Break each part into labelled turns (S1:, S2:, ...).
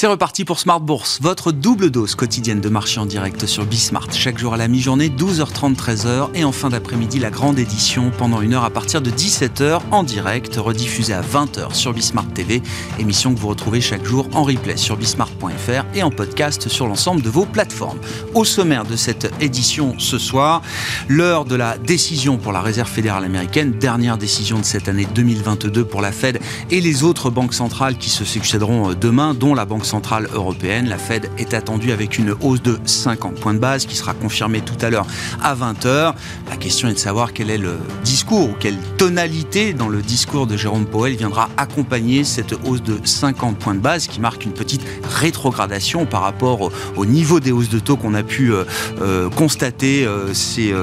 S1: C'est reparti pour Smart Bourse, votre double dose quotidienne de marché en direct sur Bismart. Chaque jour à la mi-journée, 12h30, 13h. Et en fin d'après-midi, la grande édition pendant une heure à partir de 17h en direct, rediffusée à 20h sur Bismart TV. Émission que vous retrouvez chaque jour en replay sur bismart.fr et en podcast sur l'ensemble de vos plateformes. Au sommaire de cette édition ce soir, l'heure de la décision pour la Réserve fédérale américaine, dernière décision de cette année 2022 pour la Fed et les autres banques centrales qui se succéderont demain, dont la Banque centrale européenne. La Fed est attendue avec une hausse de 50 points de base qui sera confirmée tout à l'heure à 20h. La question est de savoir quel est le discours ou quelle tonalité dans le discours de Jérôme Powell viendra accompagner cette hausse de 50 points de base qui marque une petite rétrogradation par rapport au, niveau des hausses de taux qu'on a pu euh, euh, constater euh, ces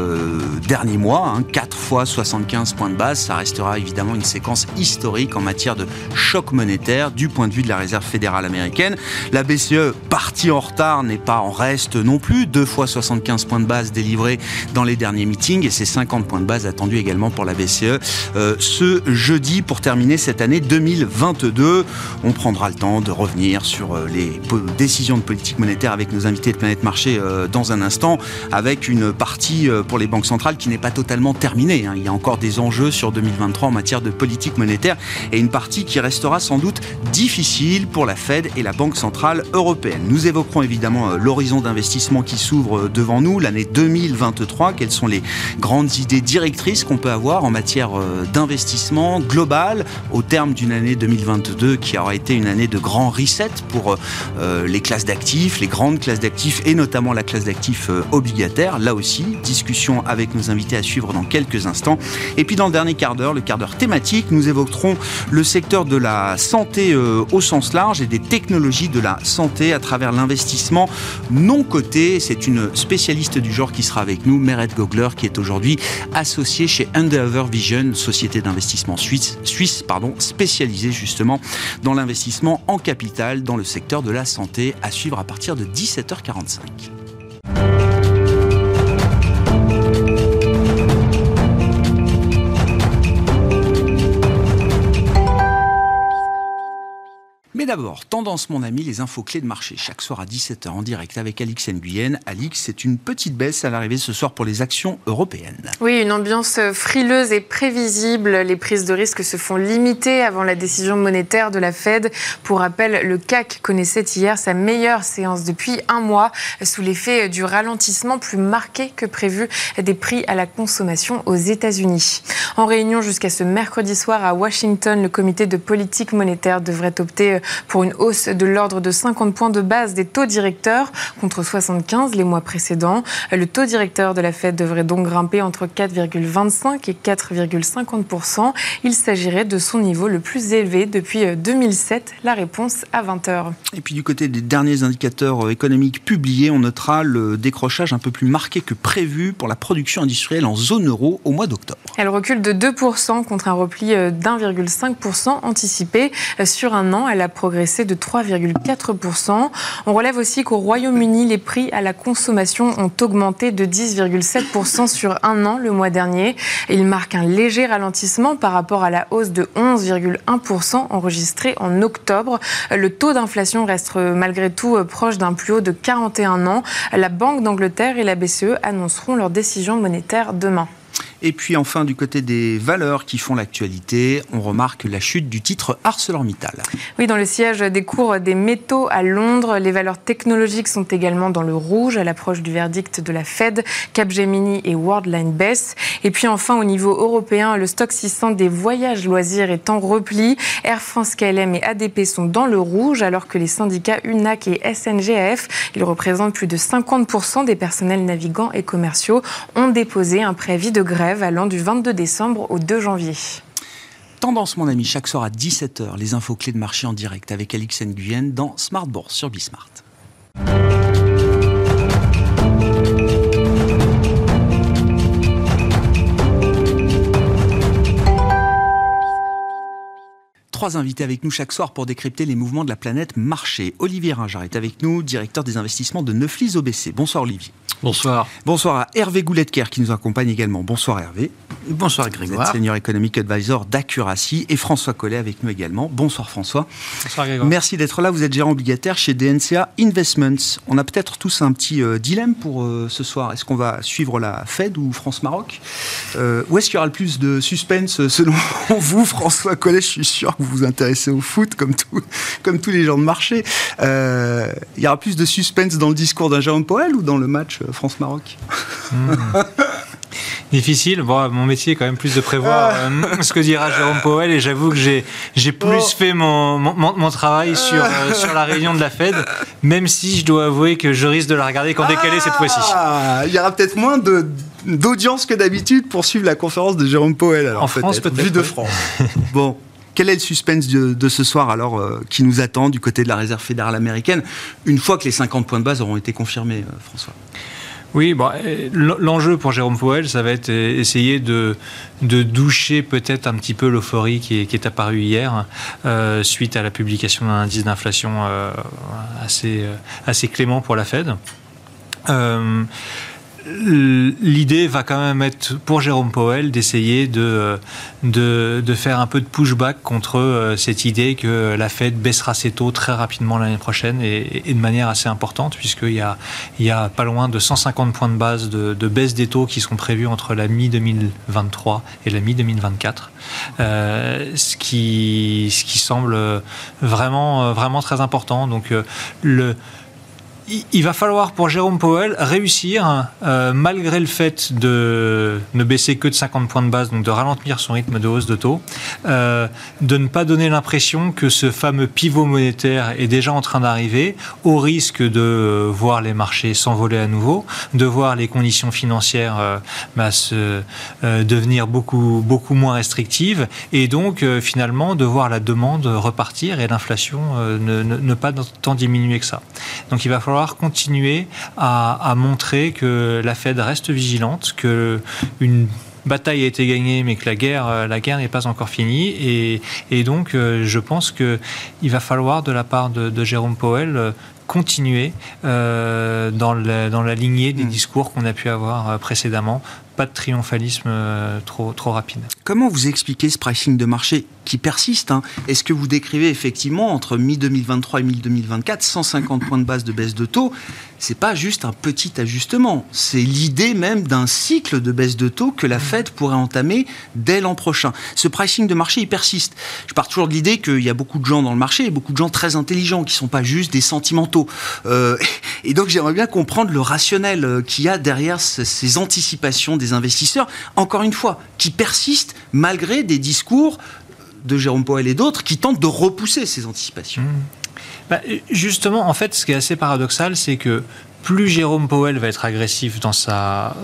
S1: derniers mois. 4 hein. fois 75 points de base, ça restera évidemment une séquence historique en matière de choc monétaire du point de vue de la Réserve fédérale américaine. La BCE, partie en retard, n'est pas en reste non plus. Deux fois 75 points de base délivrés dans les derniers meetings et c'est 50 points de base attendus également pour la BCE euh, ce jeudi pour terminer cette année 2022. On prendra le temps de revenir sur euh, les décisions de politique monétaire avec nos invités de Planète Marché euh, dans un instant, avec une partie pour les banques centrales qui n'est pas totalement terminée. Hein. Il y a encore des enjeux sur 2023 en matière de politique monétaire et une partie qui restera sans doute difficile pour la Fed et la Banque centrale européenne. Nous évoquerons évidemment euh, l'horizon d'investissement qui s'ouvre euh, devant nous, l'année 2023. Quelles sont les grandes idées directrices qu'on peut avoir en matière euh, d'investissement global au terme d'une année 2022 qui aura été une année de grand reset pour les classes d'actifs, les grandes classes d'actifs et notamment la classe d'actifs obligataire. Là aussi, discussion avec nos invités à suivre dans quelques instants. Et puis dans le dernier quart d'heure, le quart d'heure thématique, nous évoquerons le secteur de la santé au sens large et des technologies de la santé à travers l'investissement non coté. C'est une spécialiste du genre qui sera avec nous, Meret Gogler, qui est aujourd'hui associée chez Endeavor Vision, société d'investissement suisse, suisse pardon, spécialisée justement dans l'investissement en capital dans le secteur de la santé, à suivre à partir de 17h45. Mais d'abord, tendance mon ami, les infos clés de marché. Chaque soir à 17h en direct avec Alix Nguyen. Alix, c'est une petite baisse à l'arrivée ce soir pour les actions européennes.
S2: Oui, une ambiance frileuse et prévisible. Les prises de risque se font limiter avant la décision monétaire de la Fed. Pour rappel, le CAC connaissait hier sa meilleure séance depuis un mois sous l'effet du ralentissement plus marqué que prévu des prix à la consommation aux États-Unis. En réunion jusqu'à ce mercredi soir à Washington, le comité de politique monétaire devrait opter pour une hausse de l'ordre de 50 points de base des taux directeurs contre 75 les mois précédents. Le taux directeur de la Fed devrait donc grimper entre 4,25 et 4,50% Il s'agirait de son niveau le plus élevé depuis 2007. La réponse à 20h.
S1: Et puis du côté des derniers indicateurs économiques publiés, on notera le décrochage un peu plus marqué que prévu pour la production industrielle en zone euro au mois d'octobre.
S2: Elle recule de 2% contre un repli d'1,5% anticipé sur un an. Elle a de 3,4%. On relève aussi qu'au Royaume-Uni, les prix à la consommation ont augmenté de 10,7% sur un an le mois dernier. Il marque un léger ralentissement par rapport à la hausse de 11,1% enregistrée en octobre. Le taux d'inflation reste malgré tout proche d'un plus haut de 41 ans. La Banque d'Angleterre et la BCE annonceront leur décision monétaire demain.
S1: Et puis enfin, du côté des valeurs qui font l'actualité, on remarque la chute du titre ArcelorMittal.
S2: Oui, dans le siège des cours des métaux à Londres, les valeurs technologiques sont également dans le rouge à l'approche du verdict de la Fed, Capgemini et Worldline baissent. Et puis enfin, au niveau européen, le stock 600 des voyages loisirs est en repli. Air France, KLM et ADP sont dans le rouge, alors que les syndicats UNAC et SNGF, ils représentent plus de 50% des personnels navigants et commerciaux, ont déposé un préavis de grève allant du 22 décembre au 2 janvier.
S1: Tendance, mon ami, chaque soir à 17h, les infos clés de marché en direct avec Alix Nguyen dans Smart Bourse sur Bismart. trois invités avec nous chaque soir pour décrypter les mouvements de la planète marché. Olivier Ringard est avec nous, directeur des investissements de Neuflis OBC. Bonsoir Olivier.
S3: Bonsoir.
S1: Bonsoir à Hervé Gouletker qui nous accompagne également. Bonsoir Hervé.
S3: Bonsoir Grégoire.
S1: Senior Economic Advisor d'Accuracy et François Collet avec nous également. Bonsoir François.
S3: Bonsoir Grégoire.
S1: Merci d'être là. Vous êtes gérant obligataire chez DNCA Investments. On a peut-être tous un petit euh, dilemme pour euh, ce soir. Est-ce qu'on va suivre la Fed ou France-Maroc? Euh, Où est-ce qu'il y aura le plus de suspense selon vous, François Collet? Je suis sûr que vous vous intéressez au foot comme, tout, comme tous les gens de marché. il y aura plus de suspense dans le discours d'un Jérôme Powell ou dans le match France-Maroc
S3: hmm. Difficile. Bon, mon métier est quand même plus de prévoir ah. euh, ce que dira Jérôme Powell et j'avoue que j'ai, j'ai plus fait mon, mon, travail sur, euh, sur la réunion de la Fed, même si je dois avouer que je risque de la regarder qu'en décalé cette fois-ci.
S1: Ah, il y aura peut-être moins de, d'audience que d'habitude pour suivre la conférence de Jérôme Powell. Alors,
S3: en France, peut-être.
S1: Vue de France. bon. Quel est le suspense de, ce soir alors euh, qui nous attend du côté de la Réserve fédérale américaine une fois que les 50 points de base auront été confirmés, François?
S3: Oui, bon, euh, l'enjeu pour Jérôme Powell, ça va être euh, essayer de, doucher peut-être un petit peu l'euphorie qui est, apparue hier euh, suite à la publication d'un indice d'inflation assez clément pour la Fed l'idée va quand même être pour Jérôme Powell d'essayer de, de, de, faire un peu de pushback contre euh, cette idée que la Fed baissera ses taux très rapidement l'année prochaine et, de manière assez importante puisqu'il y a, il y a pas loin de 150 points de base de, de baisse des taux qui sont prévus entre la mi-2023 et la mi-2024, euh, ce, qui, ce qui semble vraiment, vraiment très important. Donc euh, le il va falloir pour Jérôme Powell réussir, euh, malgré le fait de ne baisser que de 50 points de base, donc de ralentir son rythme de hausse de taux, euh, de ne pas donner l'impression que ce fameux pivot monétaire est déjà en train d'arriver, au risque de voir les marchés s'envoler à nouveau, de voir les conditions financières euh, bah, devenir beaucoup, beaucoup moins restrictives, et donc finalement de voir la demande repartir et l'inflation ne, ne pas tant diminuer que ça. Donc il va falloir continuer à, montrer que la Fed reste vigilante, que une bataille a été gagnée, mais que la guerre, euh, la guerre n'est pas encore finie. Et, et donc, euh, je pense qu'il va falloir, de la part de, Jérôme Powell, euh, continuer dans, la, dans, la, lignée des hmm. discours qu'on a pu avoir précédemment. Pas de triomphalisme trop, trop rapide.
S1: Comment vous expliquez ce pricing de marché qui persiste. Hein? Est-ce que vous décrivez effectivement entre mi-2023 et mi-2024 150 points de base de baisse de taux C'est pas juste un petit ajustement, c'est l'idée même d'un cycle de baisse de taux que la Fed pourrait entamer dès l'an prochain. Ce pricing de marché, il persiste. Je pars toujours de l'idée qu'il y a beaucoup de gens dans le marché, beaucoup de gens très intelligents qui sont pas juste des sentimentaux. Euh, et donc j'aimerais bien comprendre le rationnel euh, qu'il y a derrière ces anticipations des investisseurs, encore une fois, qui persistent malgré des discours de Jérôme Powell et d'autres qui tentent de repousser ces anticipations. Mmh.
S3: Bah, justement, en fait, ce qui est assez paradoxal, c'est que plus Jérôme Powell va être agressif dans sa,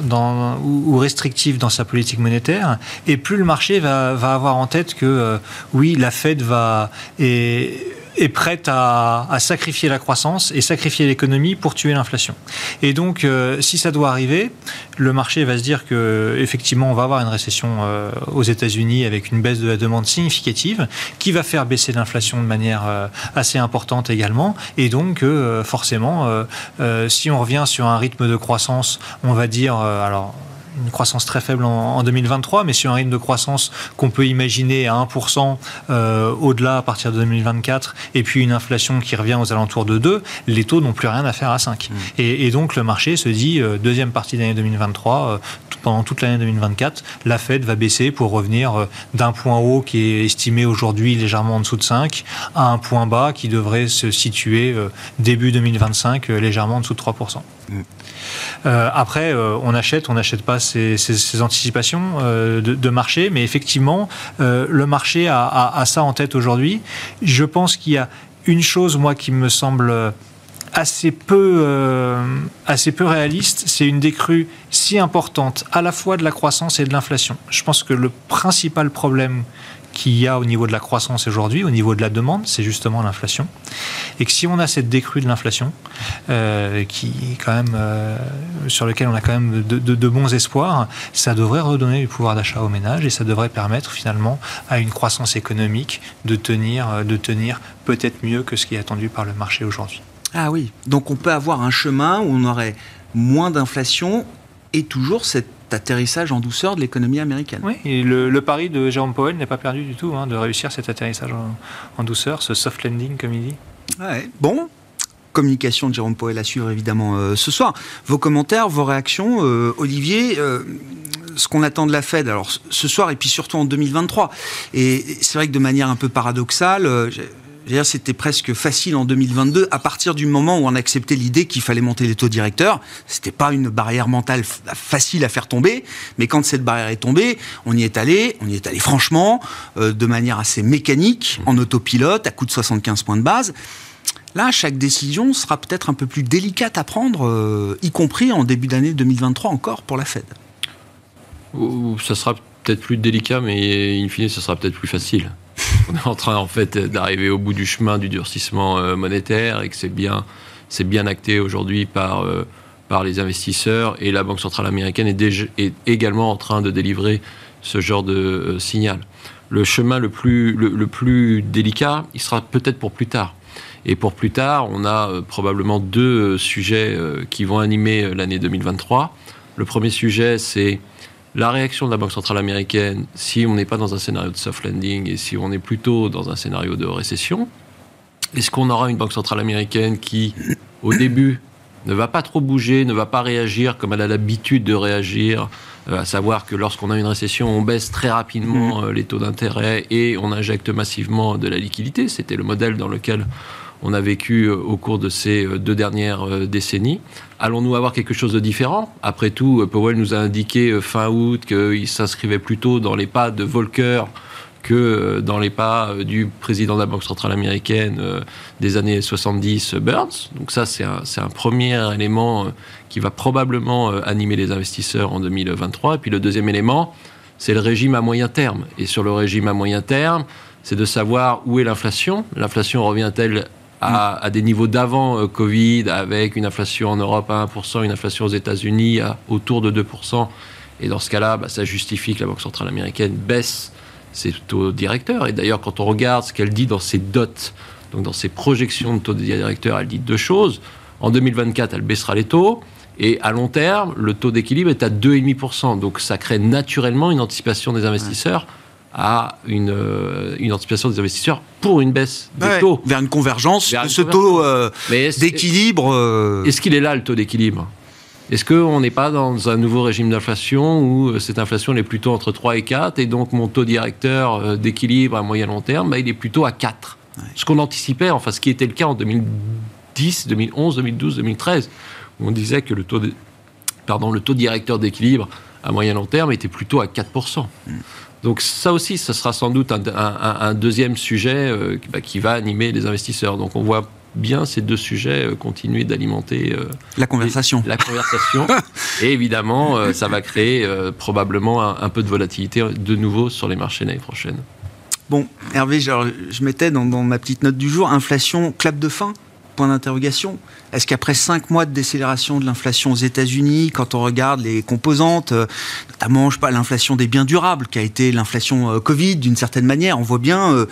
S3: ou, restrictif dans sa politique monétaire, et plus le marché va, avoir en tête que euh, oui, la Fed va est prête à, sacrifier la croissance et sacrifier l'économie pour tuer l'inflation. Et donc, euh, si ça doit arriver, le marché va se dire que effectivement, on va avoir une récession euh, aux États-Unis avec une baisse de la demande significative, qui va faire baisser l'inflation de manière euh, assez importante également. Et donc, forcément, si on revient sur un rythme de croissance, on va dire, alors une croissance très faible en, 2023, mais sur un rythme de croissance qu'on peut imaginer à 1% euh, au-delà à partir de 2024, et puis une inflation qui revient aux alentours de 2, les taux n'ont plus rien à faire à 5. Mmh. Et, donc le marché se dit, euh, deuxième partie d'année 2023, euh, pendant toute l'année 2024, la Fed va baisser pour revenir d'un point haut qui est estimé aujourd'hui légèrement en dessous de 5 à un point bas qui devrait se situer début 2025 légèrement en dessous de 3%. Euh, après, euh, on achète, on n'achète pas ces, anticipations euh, de, marché, mais effectivement, le marché a, ça en tête aujourd'hui. Je pense qu'il y a une chose, moi, qui me semble assez peu, assez peu réaliste, c'est une décrue si importante à la fois de la croissance et de l'inflation. Je pense que le principal problème qu'il y a au niveau de la croissance aujourd'hui, au niveau de la demande, c'est justement l'inflation. Et que si on a cette décrue de l'inflation, euh, qui quand même euh, sur lequel on a quand même de, bons espoirs, ça devrait redonner du pouvoir d'achat aux ménages et ça devrait permettre finalement à une croissance économique de tenir, euh, de tenir peut-être mieux que ce qui est attendu par le marché aujourd'hui.
S1: Ah oui, donc on peut avoir un chemin où on aurait moins d'inflation et toujours cet atterrissage en douceur de l'économie américaine.
S3: Oui, et le, pari de Jérôme Powell n'est pas perdu du tout, hein, de réussir cet atterrissage en, douceur, ce soft landing comme il dit.
S1: Ouais. Bon, communication de Jérôme Powell à suivre évidemment euh, ce soir. Vos commentaires, vos réactions, euh, Olivier, euh, ce qu'on attend de la Fed, alors ce soir et puis surtout en 2023. Et c'est vrai que de manière un peu paradoxale, c'était presque facile en 2022 à partir du moment où on acceptait l'idée qu'il fallait monter les taux directeurs. C'était pas une barrière mentale facile à faire tomber, mais quand cette barrière est tombée, on y est allé, on y est allé franchement, euh, de manière assez mécanique, en autopilote, à coup de 75 points de base. Là, chaque décision sera peut-être un peu plus délicate à prendre, euh, y compris en début d'année 2023 encore pour la Fed.
S4: Ça sera peut-être plus délicat, mais in fine, ça sera peut-être plus facile. On est en train en fait d'arriver au bout du chemin du durcissement euh, monétaire et que c'est bien, c'est bien acté aujourd'hui par, euh, par les investisseurs et la Banque centrale américaine est, également en train de délivrer ce genre de euh, signal. Le chemin le plus, le, plus délicat, il sera peut-être pour plus tard. Et pour plus tard, on a probablement deux sujets qui vont animer l'année 2023. Le premier sujet, c'est la réaction de la Banque centrale américaine, si on n'est pas dans un scénario de soft landing et si on est plutôt dans un scénario de récession, est-ce qu'on aura une Banque centrale américaine qui, au début, ne va pas trop bouger, ne va pas réagir comme elle a l'habitude de réagir, euh, à savoir que lorsqu'on a une récession, on baisse très rapidement mmh. euh, les taux d'intérêt et on injecte massivement de la liquidité. C'était le modèle dans lequel on a vécu euh, au cours de ces deux dernières décennies. Allons-nous avoir quelque chose de différent Après tout, Powell nous a indiqué fin août qu'il s'inscrivait plutôt dans les pas de Volcker que dans les pas du président de la Banque centrale américaine des années 70, Burns. Donc ça, c'est un, un, premier élément qui va probablement animer les investisseurs en 2023. Et puis le deuxième élément, c'est le régime à moyen terme. Et sur le régime à moyen terme, c'est de savoir où est l'inflation. L'inflation revient-elle à, des niveaux d'avant euh, Covid, avec une inflation en Europe à 1%, une inflation aux États-Unis à autour de 2%. Et dans ce cas-là, bah, ça justifie que la Banque centrale américaine baisse ses taux directeurs. Et d'ailleurs, quand on regarde ce qu'elle dit dans ses dots, donc dans ses projections de taux directeurs, elle dit deux choses. En 2024, elle baissera les taux. Et à long terme, le taux d'équilibre est à 2,5%. Donc ça crée naturellement une anticipation des investisseurs à une, euh, une anticipation des investisseurs pour une baisse des taux.
S1: Vers une convergence de ce taux euh, d'équilibre.
S4: Euh. Est-ce qu'il est là le taux d'équilibre? Est-ce qu'on n'est pas dans un nouveau régime d'inflation où cette inflation est plutôt entre 3 et 4 et donc mon taux directeur d'équilibre à moyen long terme, bah, il est plutôt à 4 Ce qu'on anticipait, enfin ce qui était le cas en 2010, 2011, 2012, 2013, où on disait que le taux, pardon, le taux directeur d'équilibre à moyen long terme était plutôt à 4%. Donc ça aussi, ce sera sans doute un, deuxième sujet euh, bah, qui va animer les investisseurs. Donc on voit bien ces deux sujets euh, continuer d'alimenter
S1: euh, la conversation.
S4: la conversation. Et évidemment, ça va créer probablement un, peu de volatilité de nouveau sur les marchés l'année prochaine.
S1: Bon, Hervé, je mettais dans, dans ma petite note du jour, inflation, clap de fin D'interrogation. Est-ce qu'après cinq mois de décélération de l'inflation aux États-Unis, quand on regarde les composantes, euh, notamment je pas l'inflation des biens durables, qui a été l'inflation euh, Covid d'une certaine manière, on voit bien euh,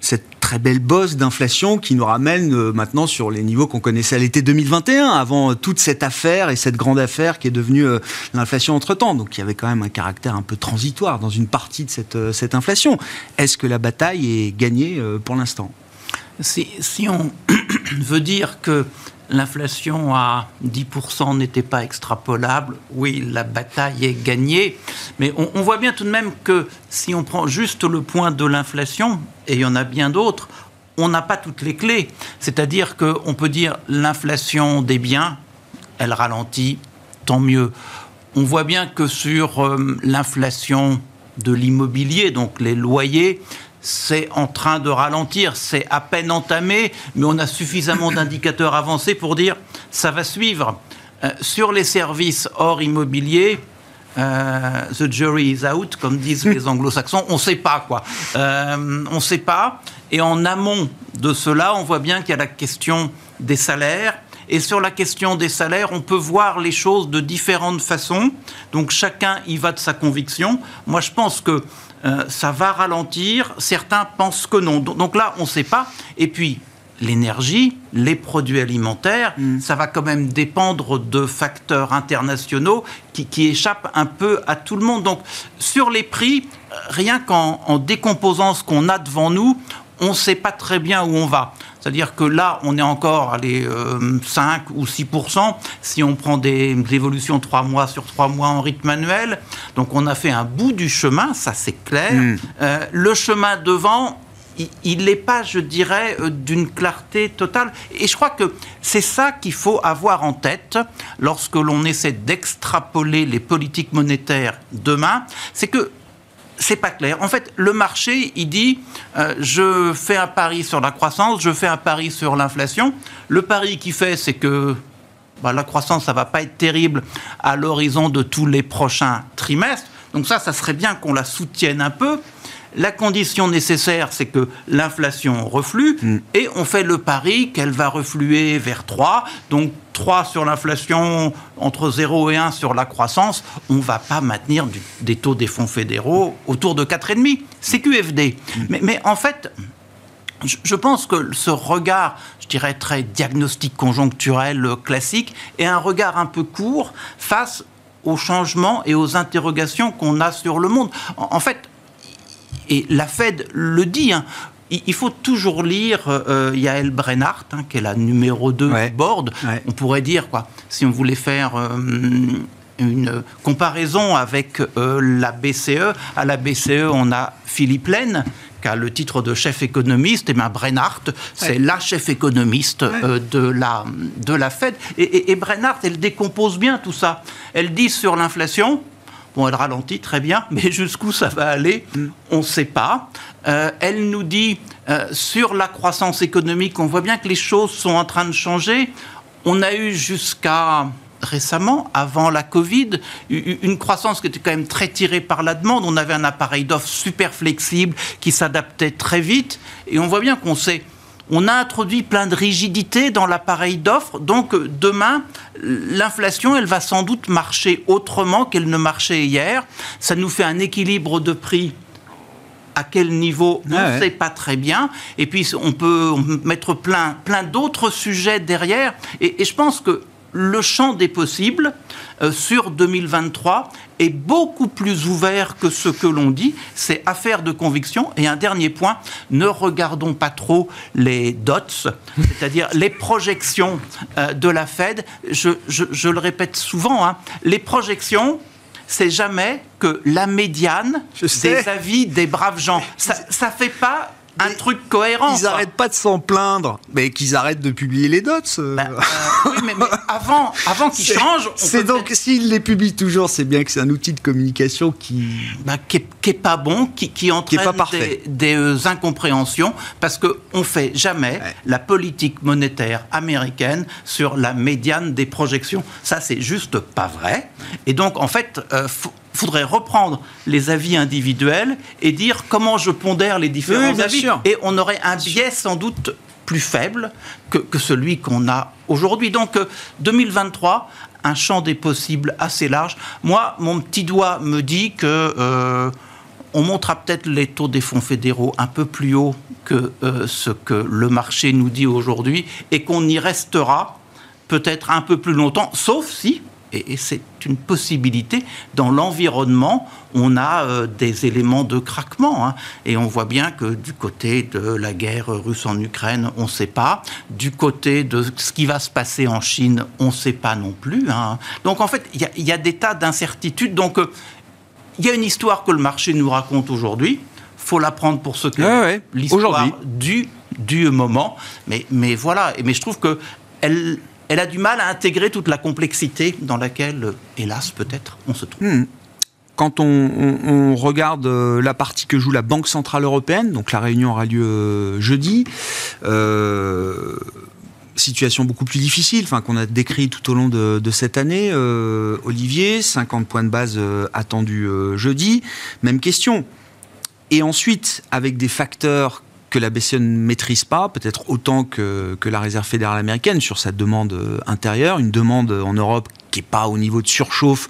S1: cette très belle bosse d'inflation qui nous ramène maintenant sur les niveaux qu'on connaissait à l'été 2021, avant toute cette affaire et cette grande affaire qui est devenue l'inflation entre-temps. Donc il y avait quand même un caractère un peu transitoire dans une partie de cette inflation. Est-ce que la bataille est gagnée pour l'instant?
S5: Si, on veut dire que l'inflation à 10% n'était pas extrapolable, oui, la bataille est gagnée, mais on, voit bien tout de même que si on prend juste le point de l'inflation, et il y en a bien d'autres, on n'a pas toutes les clés. C'est-à-dire qu'on peut dire l'inflation des biens, elle ralentit, tant mieux. On voit bien que sur euh, l'inflation de l'immobilier, donc les loyers, c'est en train de ralentir, c'est à peine entamé, mais on a suffisamment d'indicateurs avancés pour dire ça va suivre. Euh, sur les services hors immobilier, euh, the jury is out, comme disent les anglo-saxons. On ne sait pas, quoi. Euh, on ne sait pas. Et en amont de cela, on voit bien qu'il y a la question des salaires. Et sur la question des salaires, on peut voir les choses de différentes façons. Donc chacun y va de sa conviction. Moi, je pense que euh, ça va ralentir. Certains pensent que non. Donc là, on ne sait pas. Et puis, l'énergie, les produits alimentaires, mm. ça va quand même dépendre de facteurs internationaux qui, échappent un peu à tout le monde. Donc sur les prix, rien qu'en décomposant ce qu'on a devant nous, on ne sait pas très bien où on va. C'est-à-dire que là, on est encore à les 5 ou 6% si on prend des évolutions 3 mois sur 3 mois en rythme annuel. Donc on a fait un bout du chemin, ça c'est clair. Mm. Euh, le chemin devant, il n'est pas, je dirais, euh, d'une clarté totale. Et je crois que c'est ça qu'il faut avoir en tête lorsque l'on essaie d'extrapoler les politiques monétaires demain. C'est que c'est pas clair. En fait, le marché, il dit euh, je fais un pari sur la croissance, je fais un pari sur l'inflation. Le pari qu'il fait, c'est que bah, la croissance, ça va pas être terrible à l'horizon de tous les prochains trimestres. Donc ça, ça serait bien qu'on la soutienne un peu. La condition nécessaire, c'est que l'inflation reflue mm. et on fait le pari qu'elle va refluer vers 3. Donc 3 sur l'inflation, entre 0 et 1 sur la croissance, on ne va pas maintenir des taux des fonds fédéraux autour de 4,5. C'est QFD. Mm. Mais, mais en fait, je pense que ce regard, je dirais très diagnostic conjoncturel classique, est un regard un peu court face aux changements et aux interrogations qu'on a sur le monde. En fait, et la Fed le dit, hein, il faut toujours lire euh, Yael Brennart, hein, qui est la numéro 2 du board. On pourrait dire, quoi, si on voulait faire euh, une comparaison avec euh, la BCE, à la BCE, on a Philippe Laine, qui a le titre de chef économiste, et bien Brennart, c'est la chef économiste de, la, de la Fed. Et, et, et Brennart, elle décompose bien tout ça. Elle dit sur l'inflation, Bon, elle ralentit très bien, mais jusqu'où ça va aller, on ne sait pas. Euh, elle nous dit euh, sur la croissance économique, on voit bien que les choses sont en train de changer. On a eu jusqu'à récemment, avant la Covid, une croissance qui était quand même très tirée par la demande. On avait un appareil d'offre super flexible qui s'adaptait très vite. Et on voit bien qu'on sait on a introduit plein de rigidités dans l'appareil d'offres. Donc demain, l'inflation, elle va sans doute marcher autrement qu'elle ne marchait hier. Ça nous fait un équilibre de prix à quel niveau, on ne sait pas très bien. Et puis, on peut mettre plein, plein d'autres sujets derrière. et, je pense que le champ des possibles euh, sur 2023 est beaucoup plus ouvert que ce que l'on dit. C'est affaire de conviction. Et un dernier point, ne regardons pas trop les dots, c'est-à-dire les projections euh, de la Fed. Je, le répète souvent, hein, les projections, c'est jamais que la médiane des avis des braves gens. Ça ne fait pas un truc cohérent.
S1: Ils n'arrêtent pas de s'en plaindre, mais qu'ils arrêtent de publier les dots.
S5: Euh. Bah, euh, oui, mais, avant, avant qu'ils changent.
S1: C'est donc, s'ils les publient toujours, c'est bien que c'est un outil de communication qui.
S5: Bah, qui, est, pas bon, qui, qui entraîne des, euh, incompréhensions, parce qu'on ne fait jamais la politique monétaire américaine sur la médiane des projections. Ça, c'est juste pas vrai. Et donc, en fait, faudrait reprendre les avis individuels et dire comment je pondère les différents avis. Et on aurait un biais sans doute plus faible que, celui qu'on a aujourd'hui. Donc 2023, euh, un champ des possibles assez large. Moi, mon petit doigt me dit que euh, on montera peut-être les taux des fonds fédéraux un peu plus haut que euh, ce que le marché nous dit aujourd'hui et qu'on y restera peut-être un peu plus longtemps, sauf si et, c'est une possibilité. Dans l'environnement, on a euh, des éléments de craquement. Hein. et on voit bien que du côté de la guerre russe en Ukraine, on ne sait pas. Du côté de ce qui va se passer en Chine, on ne sait pas non plus. Hein. Donc en fait, il y, a des tas d'incertitudes. Donc euh, il y a une histoire que le marché nous raconte aujourd'hui. faut la prendre pour ce que l'histoire du, du moment. Mais, mais voilà. Mais je trouve que elle, elle a du mal à intégrer toute la complexité dans laquelle, hélas peut-être, on se trouve. Hmm.
S1: Quand on, regarde euh, la partie que joue la Banque Centrale Européenne, donc la réunion aura lieu euh, jeudi, euh, situation beaucoup plus difficile, qu'on a décrit tout au long de, cette année. Olivier, 50 points de base attendus jeudi, même question. Et ensuite, avec des facteurs que la BCE ne maîtrise pas, peut-être autant que, que, la Réserve fédérale américaine sur sa demande intérieure, une demande en Europe qui n'est pas au niveau de surchauffe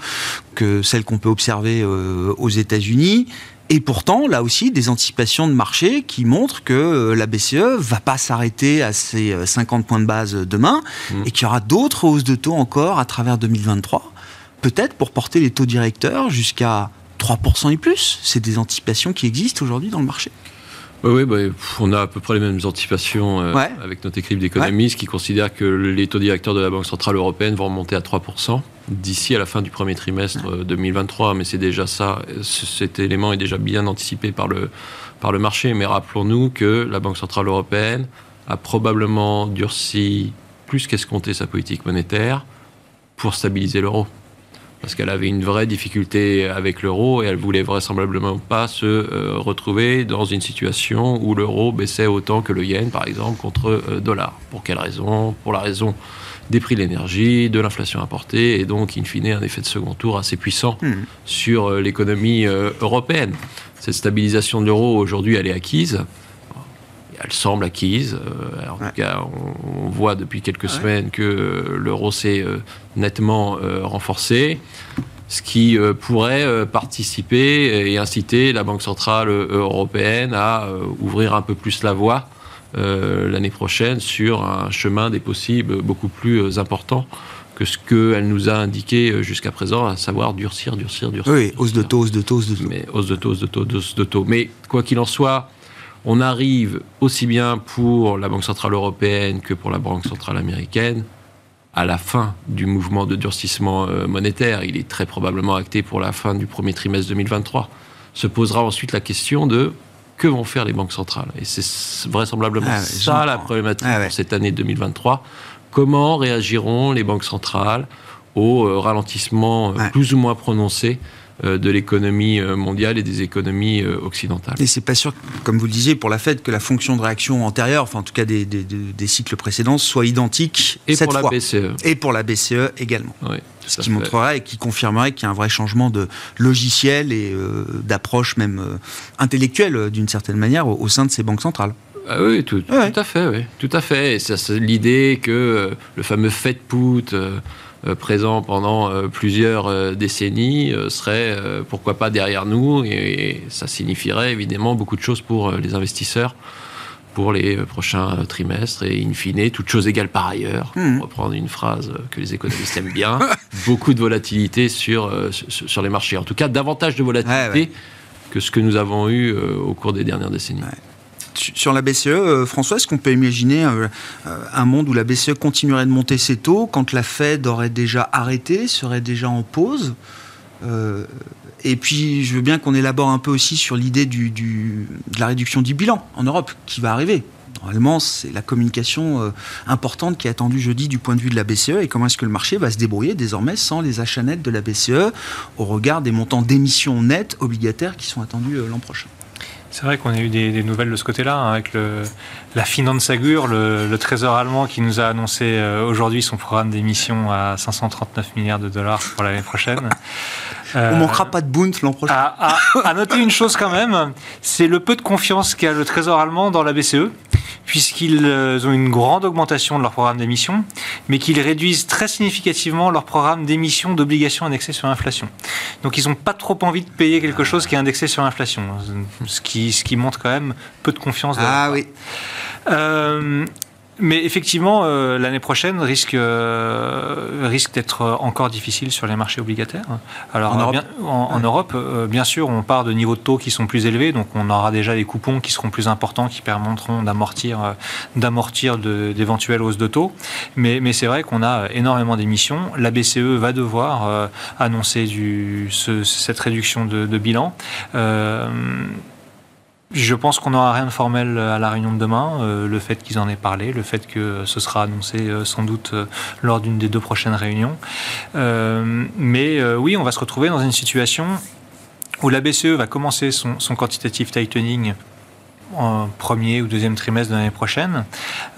S1: que celle qu'on peut observer aux États-Unis, et pourtant, là aussi, des anticipations de marché qui montrent que euh, la BCE va pas s'arrêter à ces 50 euh, points de base demain mmh. et qu'il y aura d'autres hausses de taux encore à travers 2023, peut-être pour porter les taux directeurs jusqu'à 3% et plus. C'est des anticipations qui existent aujourd'hui dans le marché.
S4: Oui, bah, on a à peu près les mêmes anticipations euh, avec notre équipe d'économistes qui considèrent que les taux directeurs de la Banque Centrale Européenne vont remonter à 3% d'ici à la fin du premier trimestre 2023. Euh, Mais c'est déjà ça, cet élément est déjà bien anticipé par le, par le marché. Mais rappelons-nous que la Banque Centrale Européenne a probablement durci plus qu'escompté sa politique monétaire pour stabiliser l'euro parce qu'elle avait une vraie difficulté avec l'euro et elle voulait vraisemblablement pas se euh, retrouver dans une situation où l'euro baissait autant que le yen, par exemple, contre euh, dollar. Pour quelle raison? Pour la raison des prix de l'énergie, de l'inflation importée, et donc, in fine, un effet de second tour assez puissant hmm. sur euh, l'économie européenne. Cette stabilisation de l'euro, aujourd'hui, elle est acquise elle semble acquise. Euh, en tout cas, on, voit depuis quelques semaines que euh, l'euro s'est euh, nettement renforcé, ce qui pourrait participer et inciter la Banque centrale européenne à ouvrir un peu plus la voie l'année prochaine sur un chemin des possibles beaucoup plus important que ce qu'elle nous a indiqué jusqu'à présent, à savoir durcir, durcir, durcir.
S1: Oui, hausse de taux, hausse de taux, hausse de taux.
S4: Mais hausse de taux, hausse de taux, hausse de taux. Mais quoi qu'il en soit, on arrive aussi bien pour la Banque Centrale Européenne que pour la Banque Centrale Américaine à la fin du mouvement de durcissement euh, monétaire. Il est très probablement acté pour la fin du premier trimestre 2023. Se posera ensuite la question de que vont faire les banques centrales Et c'est vraisemblablement ah ça la problématique ah pour cette année 2023. Comment réagiront les banques centrales au euh, ralentissement euh, plus ou moins prononcé de l'économie euh, mondiale et des économies euh, occidentales.
S1: Et c'est pas sûr, comme vous le disiez, pour la Fed, que la fonction de réaction antérieure, enfin en tout cas des, cycles précédents, soit identique
S4: et
S1: cette
S4: pour
S1: fois.
S4: la BCE.
S1: Et pour la BCE également. Ce qui montrerait et qui confirmerait qu'il y a un vrai changement de logiciel et d'approche même intellectuelle d'une certaine manière au, sein de ces banques centrales.
S4: Ah oui, tout, tout, à fait, oui. Tout à fait. c'est l'idée que le fameux Fed put euh, présent pendant euh, plusieurs euh, décennies serait pourquoi pas derrière nous. Et, ça signifierait évidemment beaucoup de choses pour les investisseurs pour les prochains trimestres et in fine, toute chose égale par ailleurs, pour hmm. reprendre une phrase que les économistes aiment bien, beaucoup de volatilité sur, sur, les marchés. En tout cas, davantage de volatilité que ce que nous avons eu au cours des dernières décennies
S1: sur la BCE, euh, François, est-ce qu'on peut imaginer euh, un, monde où la BCE continuerait de monter ses taux quand la Fed aurait déjà arrêté, serait déjà en pause euh, et puis, je veux bien qu'on élabore un peu aussi sur l'idée de la réduction du bilan en Europe qui va arriver. Normalement, c'est la communication importante qui est attendue jeudi du point de vue de la BCE et comment est-ce que le marché va se débrouiller désormais sans les achats nets de la BCE au regard des montants d'émissions nettes obligataires qui sont attendus l'an prochain.
S3: C'est vrai qu'on a eu des, nouvelles de ce côté-là, hein, avec le, la Finanzagur, le, le trésor allemand, qui nous a annoncé euh, aujourd'hui son programme d'émission à 539 milliards de dollars pour l'année prochaine.
S1: On manquera pas de Bund l'an prochain.
S3: À, à, noter une chose quand même, c'est le peu de confiance qu'a le trésor allemand dans la BCE puisqu'ils euh, ont une grande augmentation de leur programme d'émission, mais qu'ils réduisent très significativement leur programme d'émission d'obligations indexées sur l'inflation. Donc ils n'ont pas trop envie de payer quelque chose qui est indexé sur l'inflation, ce qui, ce qui montre quand même peu de confiance.
S1: Ah oui.
S3: Euh, mais effectivement, euh, l'année prochaine risque, euh, risque d'être encore difficile sur les marchés obligataires. Alors, en Europe, bien, en, Europe euh, bien sûr, on part de niveaux de taux qui sont plus élevés, donc on aura déjà des coupons qui seront plus importants, qui permettront d'amortir, d'amortir d'éventuelles hausses de taux. Mais, mais c'est vrai qu'on a énormément d'émissions. La BCE va devoir annoncer du, cette réduction de, de bilan. Je pense qu'on n'aura rien de formel à la réunion de demain. Euh, le fait qu'ils en aient parlé, le fait que ce sera annoncé euh, sans doute euh, lors d'une des deux prochaines réunions. mais oui, on va se retrouver dans une situation où la BCE va commencer son, son quantitative tightening en premier ou deuxième trimestre de l'année prochaine.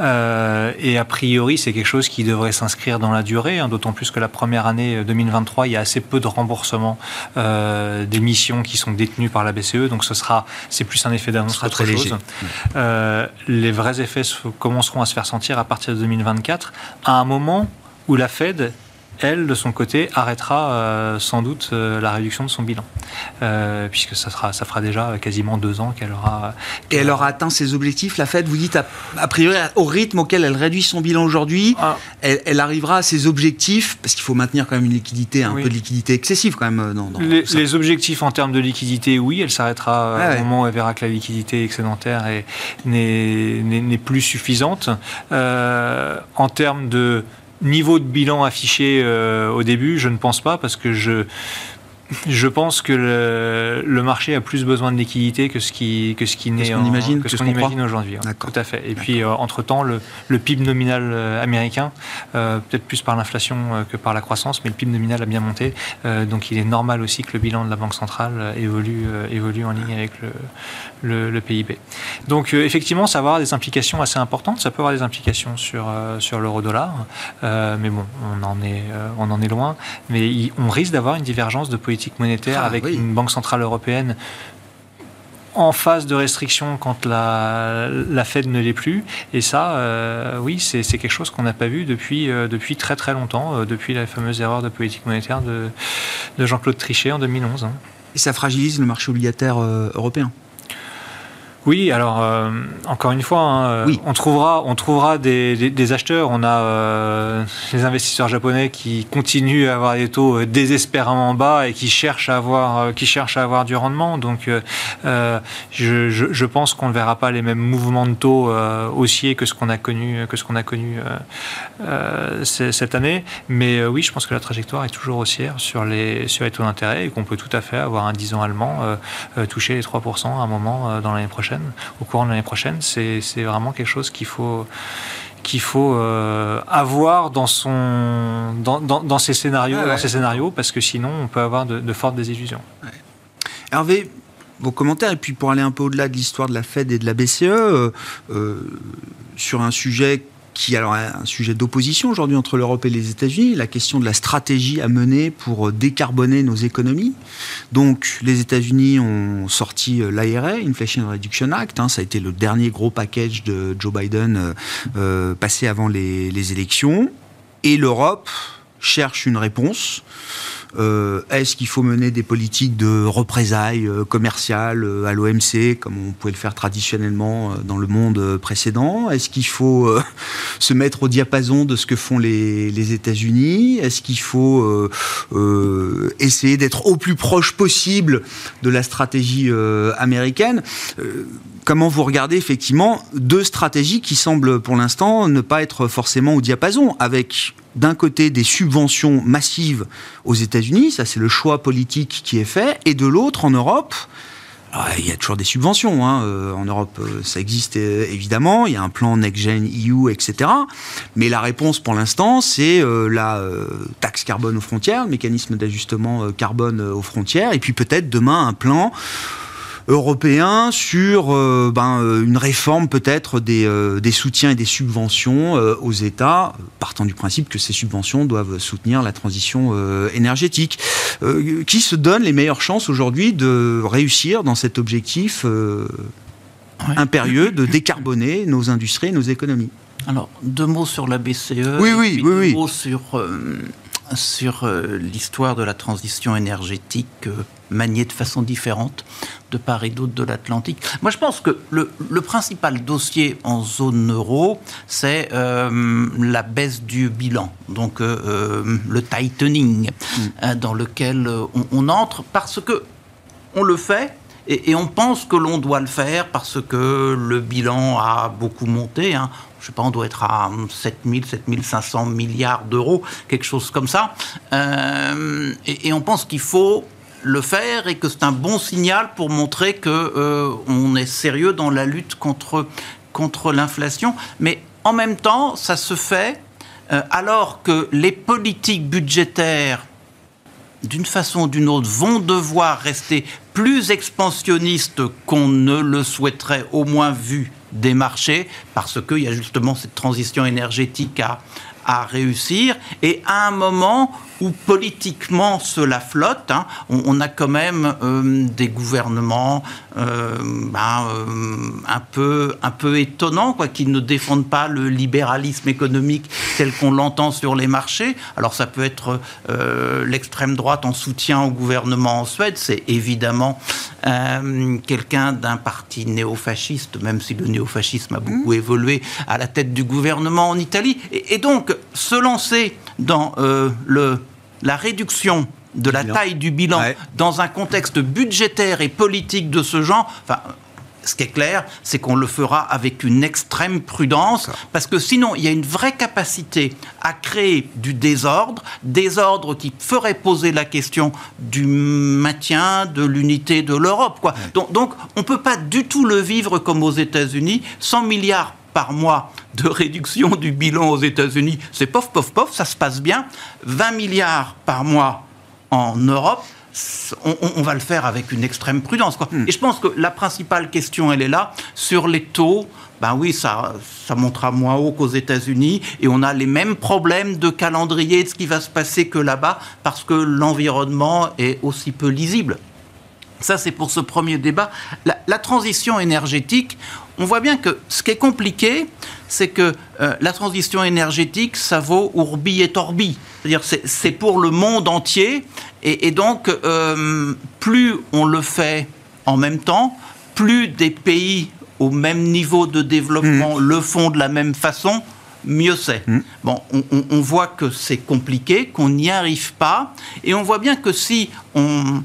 S3: Euh, et a priori, c'est quelque chose qui devrait s'inscrire dans la durée, hein, d'autant plus que la première année 2023, il y a assez peu de remboursement euh, des missions qui sont détenues par la BCE, donc ce sera, c'est plus un effet d'annonce
S1: très léger.
S3: Euh, les vrais effets commenceront à se faire sentir à partir de 2024, à un moment où la Fed elle, de son côté, arrêtera euh, sans doute euh, la réduction de son bilan, euh, puisque ça, sera, ça fera déjà quasiment deux ans qu'elle aura...
S1: Et elle aura atteint ses objectifs, la Fed, vous dites, a, priori, au rythme auquel elle réduit son bilan aujourd'hui, ah. elle, arrivera à ses objectifs, parce qu'il faut maintenir quand même une liquidité, un peu de liquidité excessive quand même. Dans,
S3: les, objectifs en termes de liquidité, oui, elle s'arrêtera ah au moment où elle verra que la liquidité excédentaire n'est plus suffisante. en termes de Niveau de bilan affiché euh, au début, je ne pense pas, parce que je, je pense que le, marché a plus besoin de liquidité que ce qui que ce qui
S1: n'est qu'on imagine,
S3: que ce qu'on imagine aujourd'hui. Tout à fait. Et puis euh, entre temps, le, le, PIB nominal euh, américain, euh, peut-être plus par l'inflation que par la croissance, mais le PIB nominal a bien monté. donc il est normal aussi que le bilan de la banque centrale évolue évolue en ligne avec le, le, PIB. Donc effectivement, ça va avoir des implications assez importantes. Ça peut avoir des implications sur sur l'euro-dollar, mais bon, on en est on en est loin. Mais on risque d'avoir une divergence de politique monétaire ah, avec une banque centrale européenne en phase de restriction quand la, la Fed ne l'est plus. Et ça, euh, oui, c'est quelque chose qu'on n'a pas vu depuis, euh, depuis très très longtemps, euh, depuis la fameuse erreur de politique monétaire de, de Jean-Claude Trichet en 2011. Hein.
S1: Et ça fragilise le marché obligataire européen
S3: oui, alors euh, encore une fois, hein, euh, on trouvera, on trouvera des, acheteurs. On a euh, les investisseurs japonais qui continuent à avoir des taux désespérément bas et qui cherchent à avoir, qui cherchent à avoir du rendement. Donc, je, pense qu'on ne verra pas les mêmes mouvements de taux haussiers que ce qu'on a connu, que ce qu'on a connu cette année. Mais oui, je pense que la trajectoire est toujours haussière sur les sur les taux d'intérêt et qu'on peut tout à fait avoir un 10 ans allemand toucher les 3% à un moment dans l'année prochaine au courant de l'année prochaine. C'est vraiment quelque chose qu'il faut qu'il faut euh, avoir dans son dans, dans, ces scénarios dans ces scénarios parce que sinon on peut avoir de, fortes désillusions.
S1: Hervé, vos commentaires et puis pour aller un peu au-delà de l'histoire de la Fed et de la BCE euh, euh, sur un sujet qui alors un sujet d'opposition aujourd'hui entre l'Europe et les États-Unis, la question de la stratégie à mener pour décarboner nos économies. Donc les États-Unis ont sorti euh, l'IRA, Inflation Reduction Act, hein, ça a été le dernier gros package de Joe Biden euh, euh, passé avant les élections, et l'Europe cherche une réponse. Euh, est-ce qu'il faut mener des politiques de représailles euh, commerciales euh, à l'OMC, comme on pouvait le faire traditionnellement dans le monde précédent? Est-ce qu'il faut se mettre au diapason de ce que font les, les États-Unis? Est-ce qu'il faut essayer d'être au plus proche possible de la stratégie américaine? Comment vous regardez effectivement deux stratégies qui semblent pour l'instant ne pas être forcément au diapason, avec d'un côté des subventions massives aux États-Unis, ça c'est le choix politique qui est fait, et de l'autre en Europe, ah, il y a toujours des subventions. Hein. Euh, en Europe, euh, ça existe euh, évidemment. Il y a un plan Next Gen EU, etc. Mais la réponse pour l'instant, c'est la taxe carbone aux frontières, le mécanisme d'ajustement carbone aux frontières, et puis peut-être demain un plan européen sur euh, ben, euh, une réforme peut-être des, euh, des, soutiens et des subventions aux États, partant du principe que ces subventions doivent soutenir la transition énergétique. qui se donne les meilleures chances aujourd'hui de réussir dans cet objectif impérieux de décarboner nos industries et nos économies?
S5: Alors, deux mots sur la BCE.
S1: Oui, oui, oui,
S5: deux
S1: oui.
S5: mots sur sur l'histoire de la transition énergétique maniée de façon différente de part et d'autre de l'Atlantique. Moi, je pense que le, principal dossier en zone euro, c'est euh, la baisse du bilan, donc le tightening mm. dans lequel on, entre, parce que on le fait et, on pense que l'on doit le faire parce que le bilan a beaucoup monté. Hein. Je sais pas, on doit être à 7000, 7500 milliards d'euros, quelque chose comme ça. Euh, et, on pense qu'il faut le faire et que c'est un bon signal pour montrer que euh, on est sérieux dans la lutte contre, contre l'inflation. Mais en même temps, ça se fait euh, alors que les politiques budgétaires d'une façon ou d'une autre, vont devoir rester plus expansionniste qu'on ne le souhaiterait, au moins vu des marchés, parce qu'il y a justement cette transition énergétique à, à réussir. Et à un moment où politiquement cela flotte, hein, on, a quand même euh, des gouvernements euh, ben, euh, un, peu, un peu étonnants, quoi, qui ne défendent pas le libéralisme économique tel qu'on l'entend sur les marchés. Alors ça peut être l'extrême droite en soutien au gouvernement en Suède, c'est évidemment quelqu'un d'un parti néofasciste, même si le néofascisme a beaucoup mmh. évolué à la tête du gouvernement en Italie. Et, et donc se lancer dans le la réduction de la taille du bilan dans un contexte budgétaire et politique de ce genre, enfin, ce qui est clair, c'est qu'on le fera avec une extrême prudence, parce que sinon, il y a une vraie capacité à créer du désordre, désordre qui ferait poser la question du maintien de l'unité de l'Europe. Donc, donc, on ne peut pas du tout le vivre comme aux États-Unis, 100 milliards par mois de réduction du bilan aux États-Unis, c'est pof, pof, pof, ça se passe bien. 20 milliards par mois en Europe, on, va le faire avec une extrême prudence. Hmm. Et je pense que la principale question, elle est là, sur les taux. Ben oui, ça, ça montera moins haut qu'aux États-Unis et on a les mêmes problèmes de calendrier de ce qui va se passer que là-bas parce que l'environnement est aussi peu lisible. Ça, c'est pour ce premier débat. La, transition énergétique, on voit bien que ce qui est compliqué, c'est que euh, la transition énergétique, ça vaut ourbi et torbi. C'est-à-dire, c'est pour le monde entier. Et, donc, euh, plus on le fait en même temps, plus des pays au même niveau de développement mmh. le font de la même façon, mieux c'est. Mmh. Bon, on, voit que c'est compliqué, qu'on n'y arrive pas, et on voit bien que si on,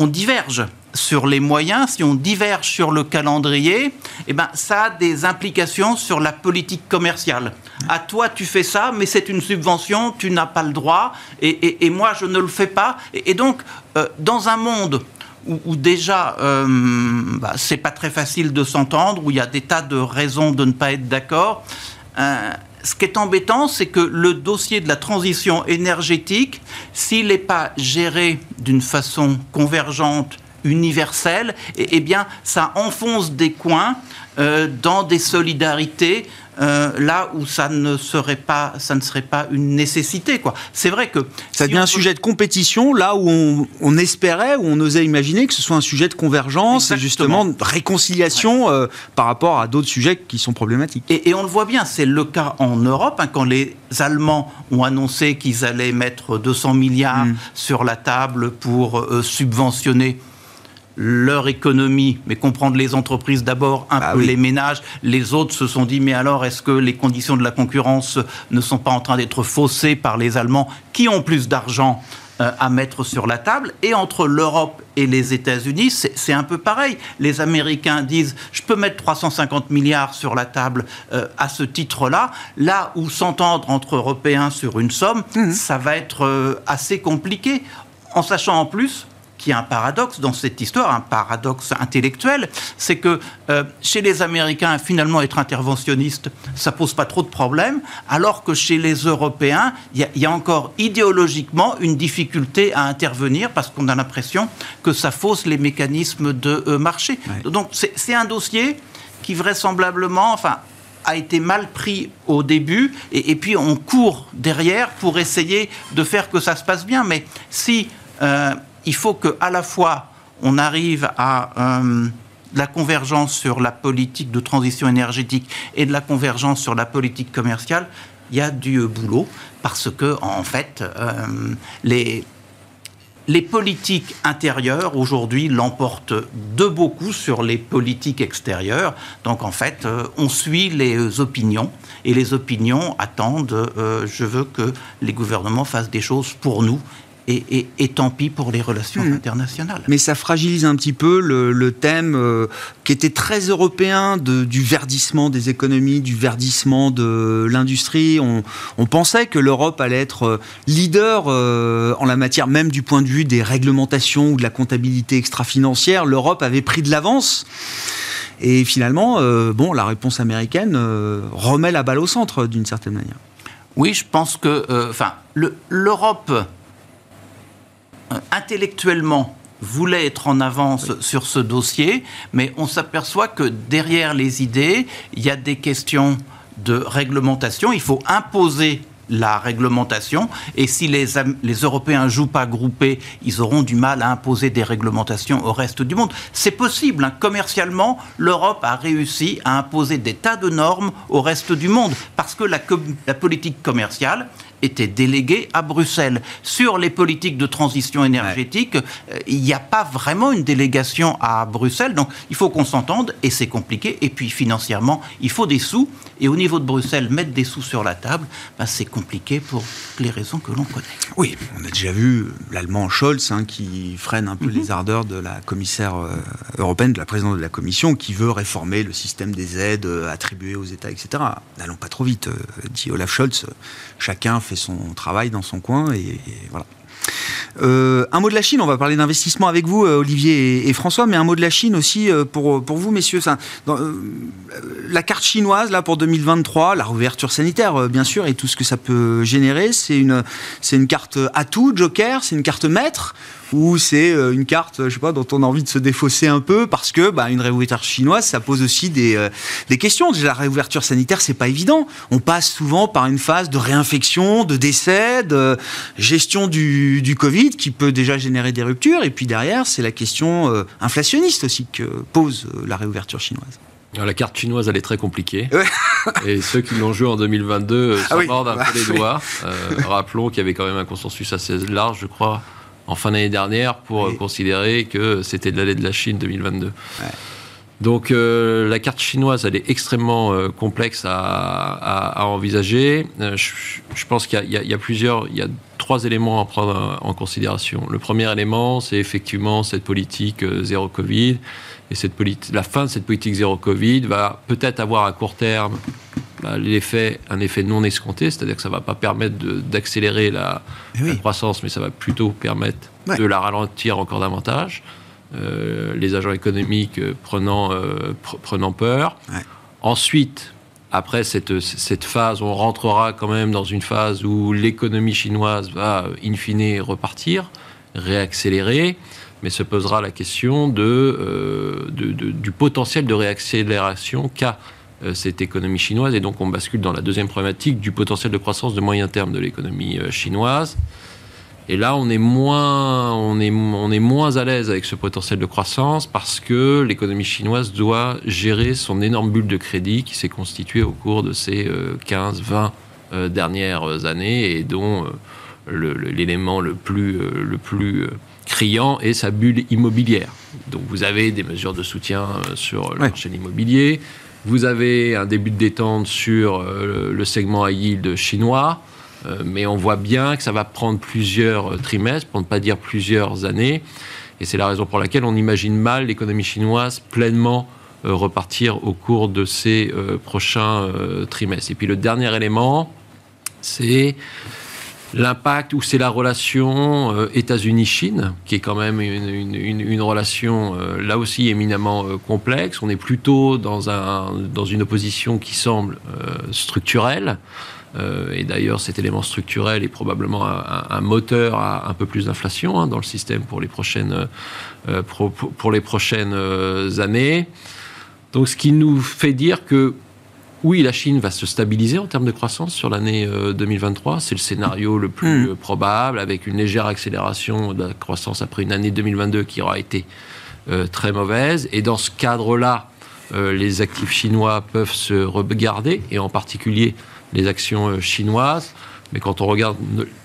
S5: on diverge sur les moyens, si on diverge sur le calendrier, eh ben, ça a des implications sur la politique commerciale. À toi, tu fais ça, mais c'est une subvention, tu n'as pas le droit, et, moi, je ne le fais pas. Et, donc, euh, dans un monde où, déjà, euh, bah, c'est pas très facile de s'entendre, où il y a des tas de raisons de ne pas être d'accord, euh, ce qui est embêtant, c'est que le dossier de la transition énergétique, s'il n'est pas géré d'une façon convergente, universelle, eh, eh bien, ça enfonce des coins euh, dans des solidarités euh, là où ça ne serait pas, ça ne serait pas une nécessité. Quoi. C'est vrai que
S1: ça devient un sujet de compétition là où on, espérait, où on osait imaginer que ce soit un sujet de convergence et justement de réconciliation euh, par rapport à d'autres sujets qui sont problématiques.
S5: Et, on le voit bien, c'est le cas en Europe hein, quand les Allemands ont annoncé qu'ils allaient mettre 200 milliards mm. sur la table pour subventionner leur économie, mais comprendre les entreprises d'abord, un bah peu les ménages. Les autres se sont dit, mais alors est-ce que les conditions de la concurrence ne sont pas en train d'être faussées par les Allemands qui ont plus d'argent euh, à mettre sur la table? Et entre l'Europe et les États-Unis, c'est un peu pareil. Les Américains disent je peux mettre 350 milliards sur la table euh, à ce titre-là. Là où s'entendre entre Européens sur une somme, mmh. ça va être euh, assez compliqué. En sachant en plus qu'il y a un paradoxe dans cette histoire, un paradoxe intellectuel, c'est que euh, chez les Américains, finalement, être interventionniste, ça pose pas trop de problèmes, alors que chez les Européens, il y, a encore idéologiquement une difficulté à intervenir parce qu'on a l'impression que ça fausse les mécanismes de euh, marché. Donc c'est un dossier qui vraisemblablement, enfin, a été mal pris au début et, puis on court derrière pour essayer de faire que ça se passe bien. Mais si euh, il faut qu'à la fois on arrive à euh, la convergence sur la politique de transition énergétique et de la convergence sur la politique commerciale, il y a du boulot parce que en fait euh, les les politiques intérieures aujourd'hui l'emportent de beaucoup sur les politiques extérieures. Donc en fait, euh, on suit les opinions et les opinions attendent. je veux que les gouvernements fassent des choses pour nous et, tant pis pour les relations hmm. internationales.
S1: Mais ça fragilise un petit peu le, thème euh, qui était très européen de, du verdissement des économies, du verdissement de l'industrie. On, pensait que l'Europe allait être euh, leader euh, en la matière, même du point de vue des réglementations ou de la comptabilité extra-financière. L'Europe avait pris de l'avance. Et finalement, bon, la réponse américaine remet la balle au centre d'une certaine manière.
S5: Oui, je pense que, enfin, l'Europe intellectuellement voulait être en avance sur ce dossier, mais on s'aperçoit que derrière les idées, il y a des questions de réglementation. Il faut imposer la réglementation. Et si les, les Européens jouent pas groupés, ils auront du mal à imposer des réglementations au reste du monde. C'est possible. Hein. Commercialement, l'Europe a réussi à imposer des tas de normes au reste du monde parce que la, la politique commerciale, était délégué à Bruxelles. Sur les politiques de transition énergétique, euh, il n'y a pas vraiment une délégation à Bruxelles. Donc il faut qu'on s'entende et c'est compliqué. Et puis financièrement, il faut des sous. Et au niveau de Bruxelles, mettre des sous sur la table, ben, c'est compliqué pour les raisons que l'on connaît.
S1: Oui, on a déjà vu l'allemand Scholz hein, qui freine un peu mhm. les ardeurs de la commissaire euh, européenne, de la présidente de la Commission, qui veut réformer le système des aides euh, attribuées aux États, etc. N'allons pas trop vite, dit Olaf Scholz. Chacun fait son travail dans son coin et, voilà. Euh, un mot de la Chine, on va parler d'investissement avec vous, euh, Olivier et, François, mais un mot de la Chine aussi euh, pour, pour vous, messieurs. la carte chinoise, là, pour 2023, la réouverture sanitaire, bien sûr, et tout ce que ça peut générer, c'est une, c'est une carte atout, joker, c'est une carte maître, ou c'est euh, une carte, je sais pas, dont on a envie de se défausser un peu parce que bah, une réouverture chinoise, ça pose aussi des, euh, des questions. Déjà, la réouverture sanitaire, c'est pas évident. On passe souvent par une phase de réinfection, de décès, de gestion du, du Covid qui peut déjà générer des ruptures. Et puis derrière, c'est la question euh, inflationniste aussi que pose la réouverture chinoise.
S4: la carte chinoise, elle est très compliquée. Et ceux qui l'ont joué en 2022 s'en ah mordent un peu les doigts. rappelons qu'il y avait quand même un consensus assez large, je crois, en fin d'année dernière pour considérer que c'était de l'année de la Chine 2022. Donc euh, la carte chinoise, elle est extrêmement euh, complexe à, envisager. Euh, je, pense qu'il y, a plusieurs, il y a trois éléments à prendre en considération. Le premier élément, c'est effectivement cette politique zéro Covid. Et cette la fin de cette politique zéro Covid va peut-être avoir à court terme bah, l'effet, un effet non escompté, c'est-à-dire que ça ne va pas permettre d'accélérer la, eh croissance, mais ça va plutôt permettre de la ralentir encore davantage. Euh, les agents économiques euh, prenant, euh, prenant peur. Ensuite, après cette, cette, phase, on rentrera quand même dans une phase où l'économie chinoise va, in fine, repartir, réaccélérer, mais se posera la question de, de, du potentiel de réaccélération qu'a euh, cette économie chinoise. Et donc on bascule dans la deuxième problématique du potentiel de croissance de moyen terme de l'économie euh, chinoise. Et là, on est moins, on à l'aise avec ce potentiel de croissance parce que l'économie chinoise doit gérer son énorme bulle de crédit qui s'est constituée au cours de ces 15, euh, 20 dernières années et dont l'élément le, plus, le plus criant est sa bulle immobilière. Donc vous avez des mesures de soutien sur le marché de l'immobilier, vous avez un début de détente sur euh, le segment high yield chinois, euh, mais on voit bien que ça va prendre plusieurs trimestres, pour ne pas dire plusieurs années. Et c'est la raison pour laquelle on imagine mal l'économie chinoise pleinement euh, repartir au cours de ces prochains trimestres. Et puis le dernier élément, c'est l'impact ou c'est la relation euh, États-Unis-Chine, qui est quand même une, relation euh, là aussi éminemment euh, complexe. On est plutôt dans, un, dans une opposition qui semble structurelle. et d'ailleurs, cet élément structurel est probablement un, moteur à un peu plus d'inflation hein, dans le système pour les prochaines, pour les prochaines années. Donc, ce qui nous fait dire que oui, la Chine va se stabiliser en termes de croissance sur l'année 2023. Euh, C'est le scénario le plus hmm. euh, probable, avec une légère accélération de la croissance après une année 2022 qui aura été euh, très mauvaise. Et dans ce cadre-là, les actifs chinois peuvent se regarder, et en particulier les actions chinoises. Mais quand on regarde,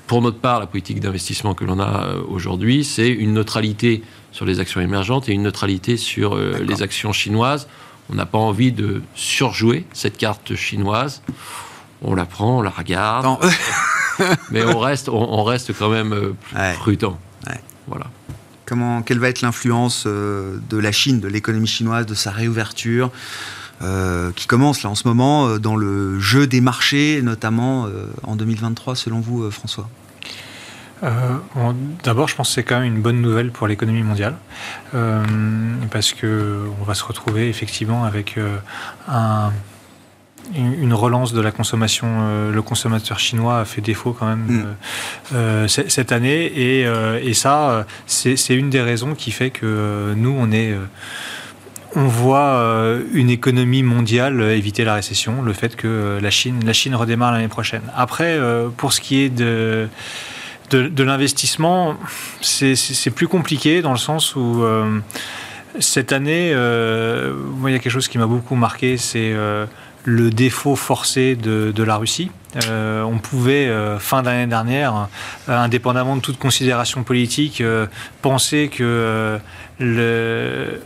S4: pour notre part, la politique d'investissement que l'on a aujourd'hui, c'est une neutralité sur les actions émergentes et une neutralité sur les actions chinoises. On n'a pas envie de surjouer cette carte chinoise. On la prend, on la regarde. mais on reste, on, reste quand même euh, prudent. Voilà.
S1: Comment, quelle va être l'influence euh, de la Chine, de l'économie chinoise, de sa réouverture euh, qui commence là en ce moment dans le jeu des marchés, notamment en 2023, selon vous, François?
S3: Euh, d'abord, je pense que c'est quand même une bonne nouvelle pour l'économie mondiale, euh, parce que on va se retrouver effectivement avec euh, une relance de la consommation. le consommateur chinois a fait défaut quand même mm. cette année. Et, et ça, c'est une des raisons qui fait que nous, on est on voit une économie mondiale éviter la récession, le fait que la Chine, la Chine redémarre l'année prochaine. Après, pour ce qui est de, de, l'investissement, c'est plus compliqué dans le sens où euh, cette année, euh, il y a quelque chose qui m'a beaucoup marqué, c'est euh, le défaut forcé de, la Russie. on pouvait, fin d'année dernière, indépendamment de toute considération politique, penser que le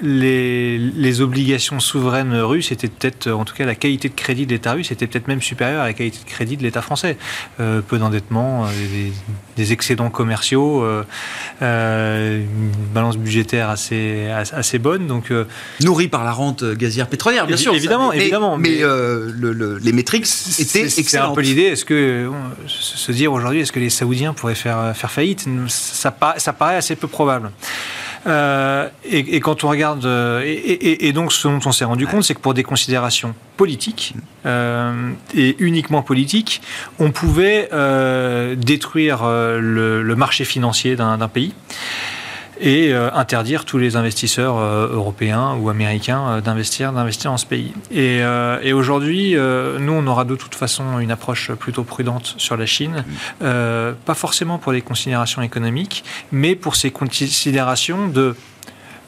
S3: les, obligations souveraines russes étaient peut-être, en tout cas la qualité de crédit de l'État russe était peut-être même supérieure à la qualité de crédit de l'État français. Euh, peu d'endettement, euh, des, excédents commerciaux, euh, une balance budgétaire assez, assez bonne. Donc,
S1: Nourri par la rente gazière pétrolière, bien sûr.
S3: Évidemment,
S1: mais,
S3: évidemment.
S1: Mais, les métriques étaient excellentes.
S3: C'est un peu l'idée. Est-ce que se dire aujourd'hui, est-ce que les Saoudiens pourraient faire, faire faillite? Ça, ça paraît assez peu probable. Euh, et, quand on regarde, euh, et, donc ce dont on s'est rendu compte, c'est que pour des considérations politiques euh, et uniquement politiques, on pouvait détruire le, marché financier d'un pays et euh, interdire tous les investisseurs euh, européens ou américains euh, d'investir, d'investir dans ce pays. Et, et aujourd'hui, nous, on aura de toute façon une approche plutôt prudente sur la Chine, pas forcément pour des considérations économiques, mais pour ces considérations de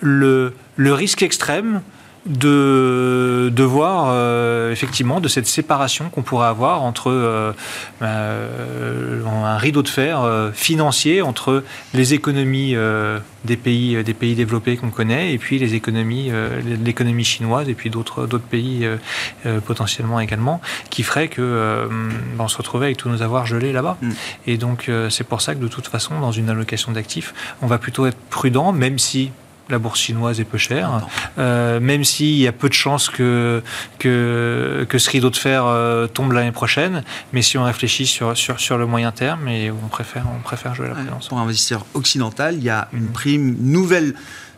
S3: le, le risque extrême de, de voir euh, effectivement de cette séparation qu'on pourrait avoir entre euh, euh, un rideau de fer financier entre les économies des pays des pays développés qu'on connaît et puis les économies l'économie chinoise et puis d'autres d'autres pays potentiellement également qui ferait que ben, on se retrouvait avec tous nos avoirs gelés là-bas mm. et donc c'est pour ça que de toute façon dans une allocation d'actifs on va plutôt être prudent même si la bourse chinoise est peu chère, euh, même s'il y a peu de chances que, que, que ce rideau de fer euh, tombe l'année prochaine. Mais si on réfléchit sur, sur, sur le moyen terme, et on préfère, on préfère jouer la prudence.
S1: Pour un investisseur occidental, il y a une prime, nouvelle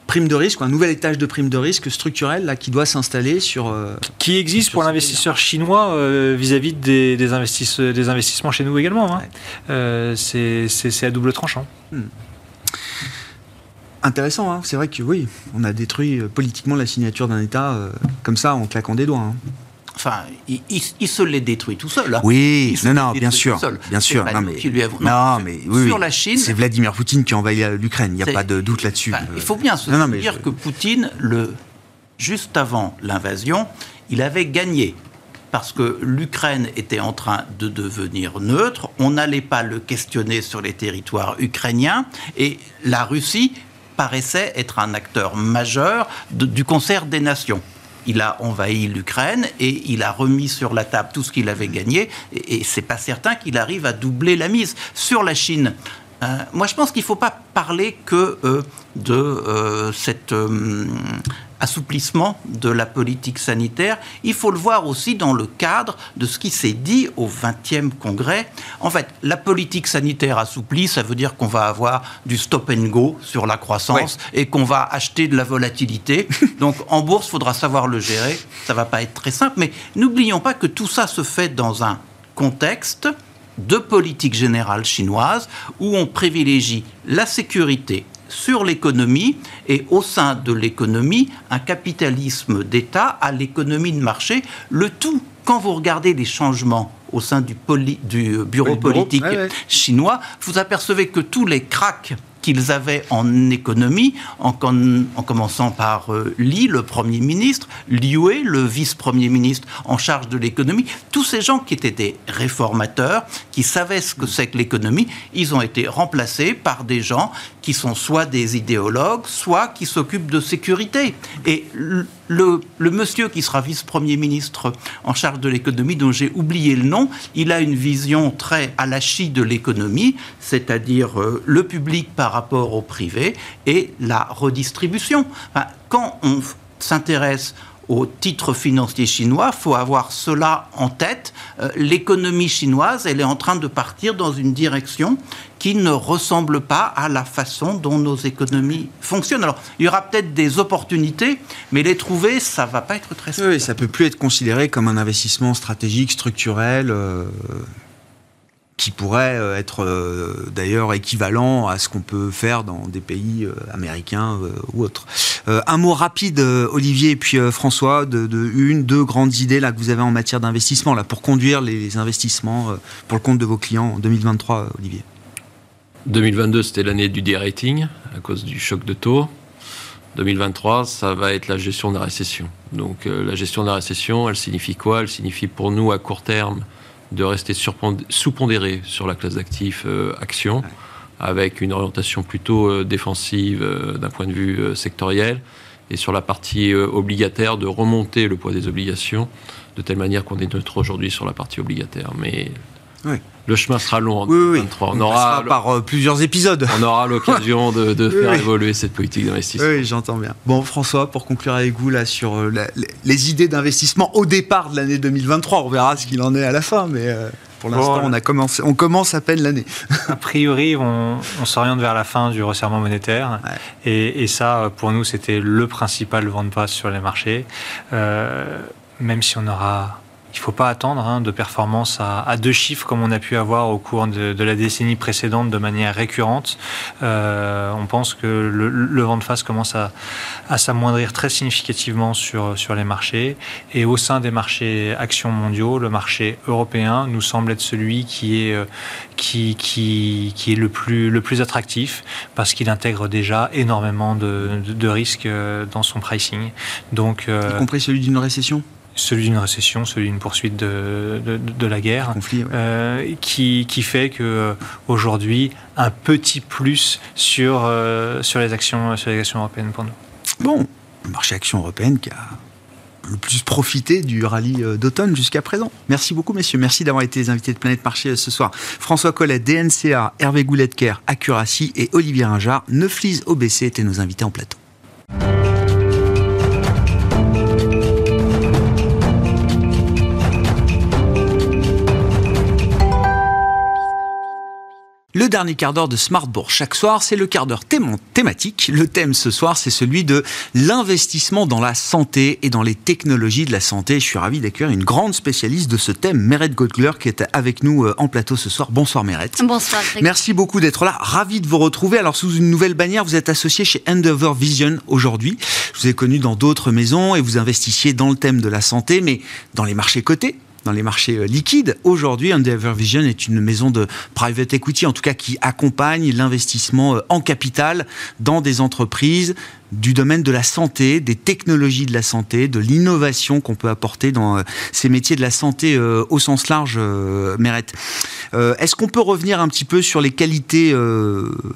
S1: prime de risque, un nouvel étage de prime de risque structurel là, qui doit s'installer sur... Euh,
S3: qui existe pour l'investisseur chinois vis-à-vis des, des, des, investissements chez nous également. Hein. C'est à double tranchant. Hmm
S1: intéressant. Hein. C'est vrai que oui, on a détruit euh, politiquement la signature d'un État euh, comme ça en claquant des doigts. Hein.
S5: Enfin, il, se l'est détruit tout seul. Hein.
S1: Oui, non, non, bien sûr, bien sûr. Non, mais, lui non, mais oui,
S5: sur la Chine,
S1: c'est Vladimir Poutine qui a envahi l'Ukraine. Il n'y a pas de doute là-dessus.
S5: il faut bien se dire que Poutine, le, juste avant l'invasion, il avait gagné parce que l'Ukraine était en train de devenir neutre, on n'allait pas le questionner sur les territoires ukrainiens, et la Russie paraissait être un acteur majeur du concert des nations il a envahi l'Ukraine et il a remis sur la table tout ce qu'il avait gagné. Et, c'est pas certain qu'il arrive à doubler la mise sur la Chine. Euh, moi, je pense qu'il ne faut pas parler que euh, de euh, cette assouplissement de la politique sanitaire, il faut le voir aussi dans le cadre de ce qui s'est dit au 20e congrès. En fait, la politique sanitaire assouplie, ça veut dire qu'on va avoir du stop and go sur la croissance et qu'on va acheter de la volatilité. Donc en bourse, il faudra savoir le gérer. Ça va pas être très simple, mais n'oublions pas que tout ça se fait dans un contexte de politique générale chinoise où on privilégie la sécurité, sur l'économie et au sein de l'économie un capitalisme d'État à l'économie de marché. Le tout, quand vous regardez les changements au sein du, du bureau politique chinois, vous apercevez que tous les cracks qu'ils avaient en économie, en, en commençant par euh, Li, le Premier ministre, Liu, le vice-premier ministre en charge de l'économie. Tous ces gens qui étaient des réformateurs, qui savaient ce que c'est que l'économie, ils ont été remplacés par des gens qui sont soit des idéologues, soit qui s'occupent de sécurité. Et le, monsieur qui sera vice-premier ministre en charge de l'économie, dont j'ai oublié le nom, il a une vision très à la chie de l'économie, c'est-à-dire euh, le public par rapport au privé et la redistribution. quand on s'intéresse aux titres financiers chinois. Il faut avoir cela en tête. Euh, l'économie chinoise, elle est en train de partir dans une direction qui ne ressemble pas à la façon dont nos économies fonctionnent. Alors, il y aura peut-être des opportunités, mais les trouver, ça va pas être très simple.
S1: Oui, ça peut plus être considéré comme un investissement stratégique, structurel. Euh, qui pourrait euh, être euh, d'ailleurs équivalent à ce qu'on peut faire dans des pays euh, américains ou autres. un mot rapide, Olivier et puis François, de, une, deux grandes idées là que vous avez en matière d'investissement là pour conduire les investissements pour le compte de vos clients en 2023, Olivier.
S4: 2022, c'était l'année du de-rating à cause du choc de taux. 2023, ça va être la gestion de la récession. Donc la gestion de la récession, elle signifie quoi? Elle signifie pour nous à court terme de rester sous-pondéré sur la classe d'actifs euh, actions, avec une orientation plutôt euh, défensive euh, d'un point de vue sectoriel, et sur la partie obligataire, de remonter le poids des obligations, de telle manière qu'on est neutre aujourd'hui sur la partie obligataire. Mais le chemin sera long en 2023.
S1: On, aura par euh, plusieurs épisodes.
S4: On aura l'occasion de, faire évoluer cette politique d'investissement.
S1: Oui, j'entends bien. Bon, François, pour conclure avec vous là sur euh, les idées d'investissement au départ de l'année 2023, on verra ce qu'il en est à la fin, mais. Euh, pour l'instant, on, a commencé, on commence à peine l'année.
S3: a priori, on, s'oriente vers la fin du resserrement monétaire. Et, ça, pour nous, c'était le principal vent de passe sur les marchés. même si on aura il ne faut pas attendre hein, de performances à, deux chiffres comme on a pu avoir au cours de, la décennie précédente de manière récurrente. Euh, on pense que le, vent de face commence à, s'amoindrir très significativement sur, sur les marchés. Et au sein des marchés actions mondiaux, le marché européen nous semble être celui qui est, euh, qui, qui, est le, plus, le plus attractif parce qu'il intègre déjà énormément de, de, risques euh, dans son pricing.
S1: Donc, y compris celui d'une récession?
S3: Celui d'une récession, celui d'une poursuite de, de, la guerre, euh, qui, qui, fait que euh, aujourd'hui un petit plus sur, euh, sur, les actions, sur les actions européennes pour nous.
S1: Bon, le marché action européenne qui a le plus profité du rallye d'automne jusqu'à présent. Merci beaucoup, messieurs. Merci d'avoir été les invités de Planète Marché ce soir. François Collet, DNCA, Hervé Gouletker, Accuracy et Olivier Ringard, Neuflis OBC étaient nos invités en plateau. Le dernier quart d'heure de Smartbourg chaque soir, c'est le quart d'heure thématique. Le thème ce soir, c'est celui de l'investissement dans la santé et dans les technologies de la santé. Je suis ravi d'accueillir une grande spécialiste de ce thème, Meret Gottgler, qui est avec nous euh, en plateau ce soir. Bonsoir Meret.
S6: Bonsoir.
S1: Merci beaucoup d'être là. Ravi de vous retrouver. Alors sous une nouvelle bannière, vous êtes associé chez Endeavor Vision aujourd'hui. Je vous ai connu dans d'autres maisons et vous investissiez dans le thème de la santé, mais dans les marchés cotés dans les marchés euh, liquides. Aujourd'hui, Endeavor Vision est une maison de private equity, en tout cas qui accompagne l'investissement euh, en capital dans des entreprises du domaine de la santé, des technologies de la santé, de l'innovation qu'on peut apporter dans euh, ces métiers de la santé au sens large, Mérette. Est-ce qu'on peut revenir un petit peu sur les qualités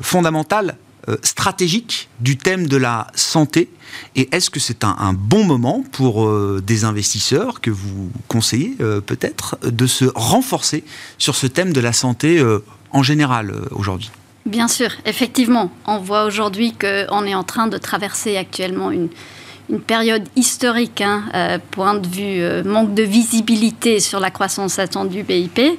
S1: fondamentales euh, stratégique du thème de la santé Et est-ce que c'est un, bon moment pour euh, des investisseurs que vous conseillez euh, peut-être de se renforcer sur ce thème de la santé en général aujourd'hui?
S6: Bien sûr, effectivement. On voit aujourd'hui qu'on est en train de traverser actuellement une, période historique, hein, point de vue manque de visibilité sur la croissance attendue BIP.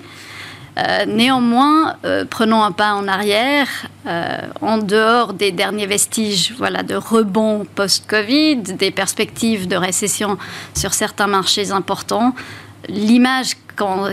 S6: Euh, néanmoins, euh, prenons un pas en arrière, euh, en dehors des derniers vestiges voilà, de rebond post-Covid, des perspectives de récession sur certains marchés importants, l'image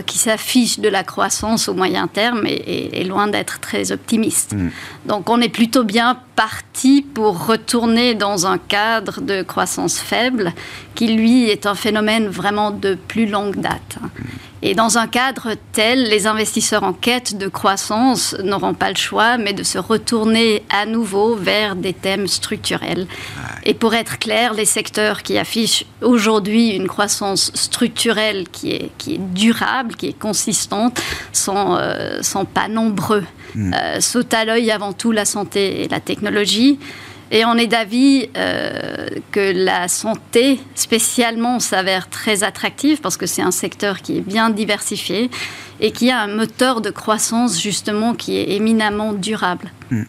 S6: qui s'affiche de la croissance au moyen terme est, loin d'être très optimiste. Mm. Donc on est plutôt bien parti pour retourner dans un cadre de croissance faible qui, lui, est un phénomène vraiment de plus longue date. Mm. Et dans un cadre tel, les investisseurs en quête de croissance n'auront pas le choix, mais de se retourner à nouveau vers des thèmes structurels. Et pour être clair, les secteurs qui affichent aujourd'hui une croissance structurelle qui est, qui est durable, qui est consistante, sont, euh, sont pas nombreux. Mm. Euh, sautent à l'œil avant tout la santé et la technologie. Et on est d'avis euh, que la santé, spécialement, s'avère très attractive parce que c'est un secteur qui est bien diversifié et qui a un moteur de croissance, justement, qui est éminemment durable. Hmm.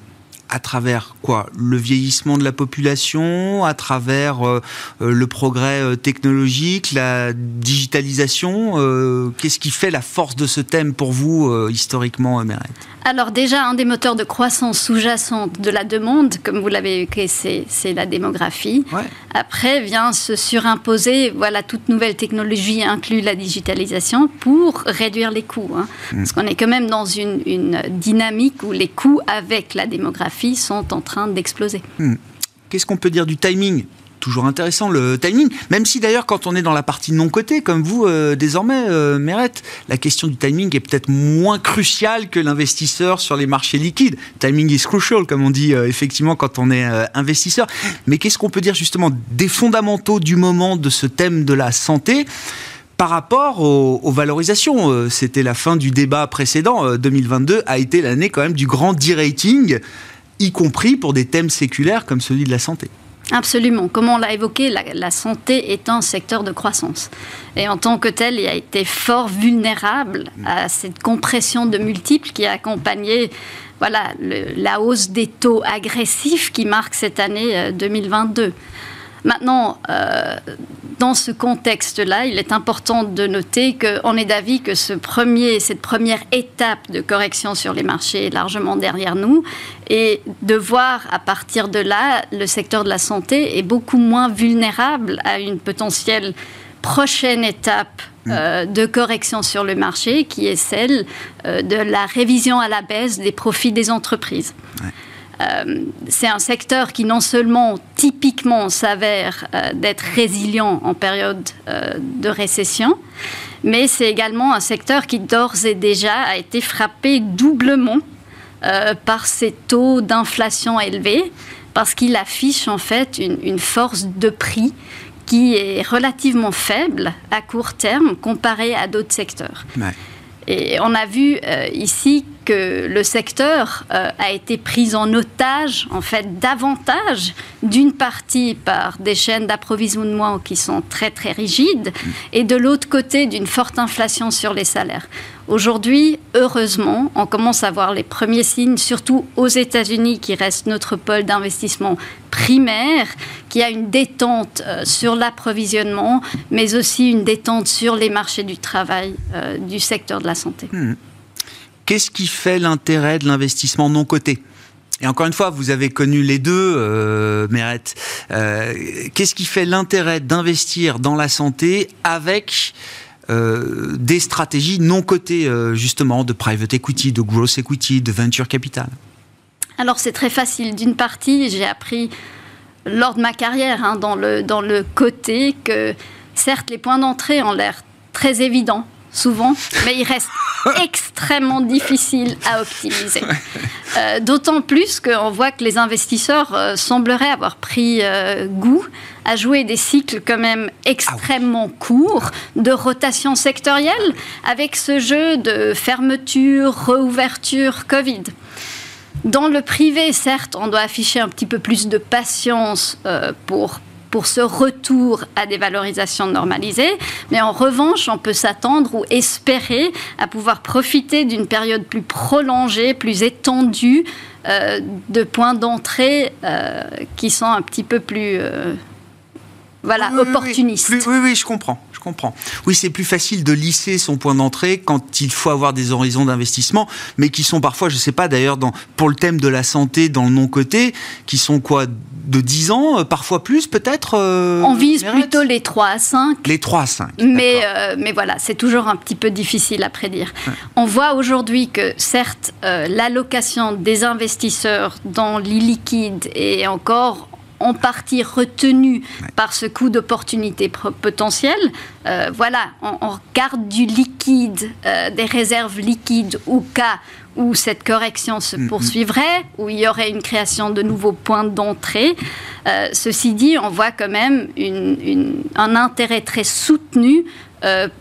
S1: À travers quoi? Le vieillissement de la population, à travers euh, euh, le progrès euh, technologique, la digitalisation. Qu'est-ce qui fait la force de ce thème pour vous historiquement, Meret
S6: alors déjà, un des moteurs de croissance sous-jacente de la demande, comme vous l'avez évoqué, c'est la démographie. Après vient se surimposer, voilà, toute nouvelle technologie inclut la digitalisation pour réduire les coûts. Hein. Mm. Parce qu'on est quand même dans une, une dynamique où les coûts avec la démographie sont en train d'exploser.
S1: Hmm. Qu'est-ce qu'on peut dire du timing? Toujours intéressant le timing, même si d'ailleurs quand on est dans la partie non cotée, comme vous euh, désormais, euh, la question du timing est peut-être moins cruciale que l'investisseur sur les marchés liquides. Timing is crucial, comme on dit euh, effectivement quand on est euh, investisseur. Mais qu'est-ce qu'on peut dire justement des fondamentaux du moment de ce thème de la santé par rapport aux, valorisations, euh, c'était la fin du débat précédent. 2022 euh, a été l'année quand même du grand de-rating, y compris pour des thèmes séculaires comme celui de la santé.
S6: Absolument. Comme on l'a évoqué, la, santé est un secteur de croissance. Et en tant que tel, il a été fort vulnérable à cette compression de multiples qui a accompagné voilà, la hausse des taux agressifs qui marque cette année 2022. Maintenant, euh, dans ce contexte-là, il est important de noter qu'on est d'avis que ce premier, cette première étape de correction sur les marchés est largement derrière nous et de voir à partir de là, le secteur de la santé est beaucoup moins vulnérable à une potentielle prochaine étape mm. euh, de correction sur le marché, qui est celle euh, de la révision à la baisse des profits des entreprises. Euh, c'est un secteur qui non seulement typiquement s'avère euh, d'être résilient en période euh, de récession, mais c'est également un secteur qui d'ores et déjà a été frappé doublement par ces taux d'inflation élevés, parce qu'il affiche en fait une, force de prix qui est relativement faible à court terme comparé à d'autres secteurs. Et on a vu ici que le secteur euh, a été pris en otage, en fait, davantage d'une partie par des chaînes d'approvisionnement qui sont très très rigides et de l'autre côté d'une forte inflation sur les salaires. Aujourd'hui, heureusement, on commence à voir les premiers signes, surtout aux États-Unis, qui reste notre pôle d'investissement primaire, qui a une détente euh, sur l'approvisionnement, mais aussi une détente sur les marchés du travail euh, du secteur de la santé.
S1: Hmm. Qu'est-ce qui fait l'intérêt de l'investissement non coté? Et encore une fois, vous avez connu les deux, euh. Euh, qu'est-ce qui fait l'intérêt d'investir dans la santé avec euh, des stratégies non cotées, euh, justement, de private equity, de growth equity, de venture capital?
S6: Alors, c'est très facile. D'une partie, j'ai appris lors de ma carrière hein, dans, le, dans le côté que, certes, les points d'entrée ont l'air très évidents souvent, mais il reste extrêmement difficile à optimiser. Euh, d'autant plus qu'on voit que les investisseurs euh, sembleraient avoir pris euh, goût à jouer des cycles quand même extrêmement courts de rotation sectorielle avec ce jeu de fermeture, réouverture, Covid. Dans le privé, certes, on doit afficher un petit peu plus de patience pour pour ce retour à des valorisations normalisées. Mais en revanche, on peut s'attendre ou espérer à pouvoir profiter d'une période plus prolongée, plus étendue euh, de points d'entrée euh, qui sont un petit peu plus euh, voilà, opportunistes.
S1: oui, oui, je comprends comprends. Oui, c'est plus facile de lisser son point d'entrée quand il faut avoir des horizons d'investissement, mais qui sont parfois, je ne sais pas d'ailleurs, pour le thème de la santé dans le non-côté, qui sont quoi? De 10 ans, euh, parfois plus peut-être
S6: euh, On vise plutôt les 3 à 5.
S1: Les 3 à 5.
S6: Mais, euh, mais voilà, c'est toujours un petit peu difficile à prédire. On voit aujourd'hui que certes, l'allocation des investisseurs dans l'illiquide est encore en partie retenu par ce coût d'opportunité potentiel. Voilà, on, garde du liquide, des réserves liquides au cas où cette correction se mm, mm. poursuivrait, où il y aurait une création de nouveaux points d'entrée. Euh, ceci dit, on voit quand même un intérêt très soutenu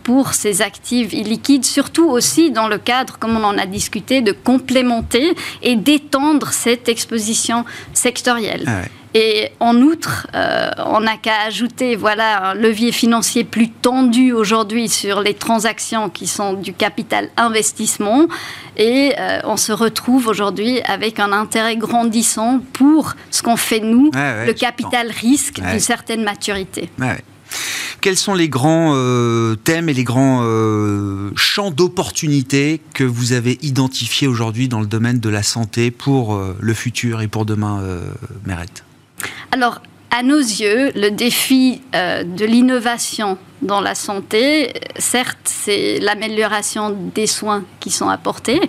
S6: pour ces actifs illiquides, surtout aussi dans le cadre, comme on en a discuté, de complémenter et d'étendre cette exposition sectorielle. Ah Et en outre, euh, on n'a qu'à ajouter voilà, un levier financier plus tendu aujourd'hui sur les transactions qui sont du capital investissement. Et euh, on se retrouve aujourd'hui avec un intérêt grandissant pour ce qu'on fait nous, le capital risque d'une certaine maturité.
S1: Quels sont les grands euh, thèmes et les grands champs d'opportunités que vous avez identifiés aujourd'hui dans le domaine de la santé pour le futur et pour demain, Mérette
S6: alors, à nos yeux, le défi euh, de l'innovation dans la santé, certes, c'est l'amélioration des soins qui sont apportés,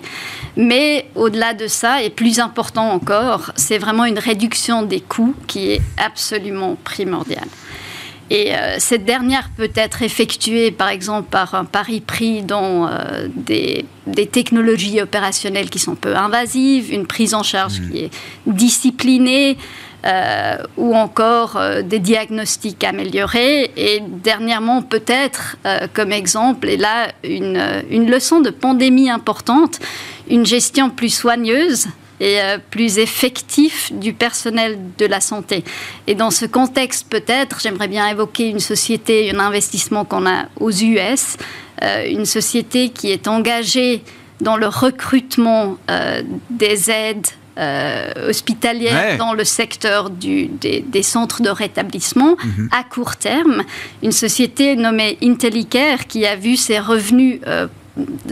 S6: mais au-delà de ça, et plus important encore, c'est vraiment une réduction des coûts qui est absolument primordiale. Et euh, cette dernière peut être effectuée, par exemple, par un pari pris dans euh, des, technologies opérationnelles qui sont peu invasives, une prise en charge mmh. qui est disciplinée, euh, ou encore euh, des diagnostics améliorés. Et dernièrement, peut-être euh, comme exemple, et là, une, une, leçon de pandémie importante, une gestion plus soigneuse et plus effective du personnel de la santé. Et dans ce contexte, peut-être, j'aimerais bien évoquer une société, un investissement qu'on a aux US, une société qui est engagée dans le recrutement des aides euh, hospitalière dans le secteur du, des, centres de rétablissement mhm. à court terme. Une société nommée Intellicare qui a vu ses revenus euh,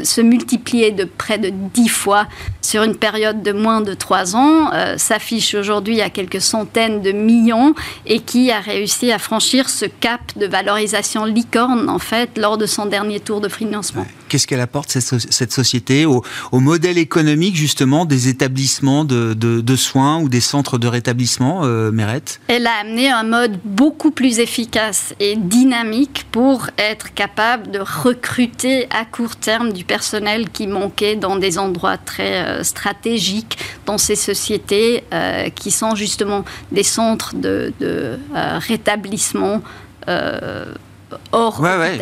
S6: se multiplier de près de 10 fois sur une période de moins de 3 ans, euh, s'affiche aujourd'hui à quelques centaines de millions et qui a réussi à franchir ce cap de valorisation licorne en fait lors de son dernier tour de financement.
S1: Qu'est-ce qu'elle apporte cette, société au, modèle économique justement des établissements de, soins ou des centres de rétablissement, euh, Mérette?
S6: Elle a amené un mode beaucoup plus efficace et dynamique pour être capable de recruter à court terme du personnel qui manquait dans des endroits très euh, stratégiques dans ces sociétés euh, qui sont justement des centres de, euh, rétablissement hors ouais,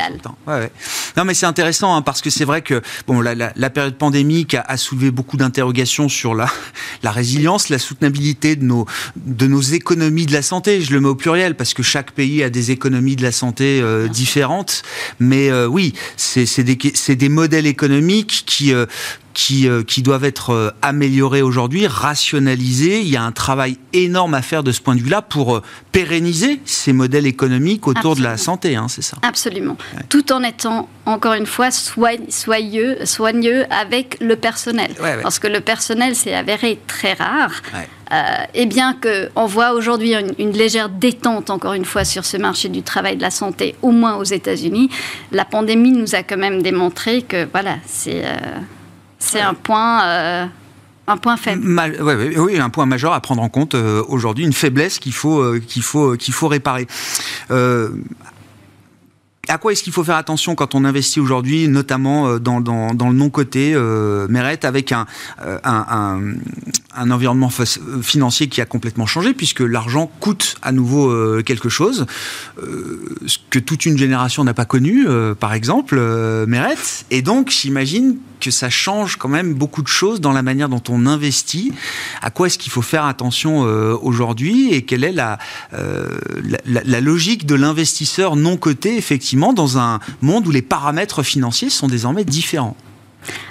S1: Ouais, non, mais c'est intéressant hein, parce que c'est vrai que bon, la, la, période pandémique a, soulevé beaucoup d'interrogations sur la, la résilience, la soutenabilité de nos, de nos économies de la santé. Je le mets au pluriel parce que chaque pays a des économies de la santé euh, différentes. Mais euh, oui, c'est des, des modèles économiques qui, euh, qui, euh, qui doivent être euh, améliorés aujourd'hui, rationalisés. Il y a un travail énorme à faire de ce point de vue-là pour euh, pérenniser ces modèles économiques autour de la santé, hein, c'est ça
S6: Absolument. Tout en étant, encore une fois, soigneux, soigneux avec le personnel. Parce que le personnel s'est avéré très rare. et bien qu'on voit aujourd'hui une, légère détente, encore une fois, sur ce marché du travail de la santé, au moins aux États-Unis, la pandémie nous a quand même démontré que, voilà, c'est c'est un point. Euh, un point faible.
S1: oui, un point majeur à prendre en compte euh, aujourd'hui, une faiblesse qu'il faut, euh, qu'il faut, qu'il faut réparer à quoi est-ce qu'il faut faire attention quand on investit aujourd'hui, notamment dans, le non-côté euh, avec un, environnement financier qui a complètement changé, puisque l'argent coûte à nouveau quelque chose, ce que toute une génération n'a pas connu, par exemple, Mérette. Et donc, j'imagine que ça change quand même beaucoup de choses dans la manière dont on investit. À quoi est-ce qu'il faut faire attention euh, aujourd'hui et quelle est euh, la, la, logique de l'investisseur non coté, effectivement, dans un monde où les paramètres financiers sont désormais différents?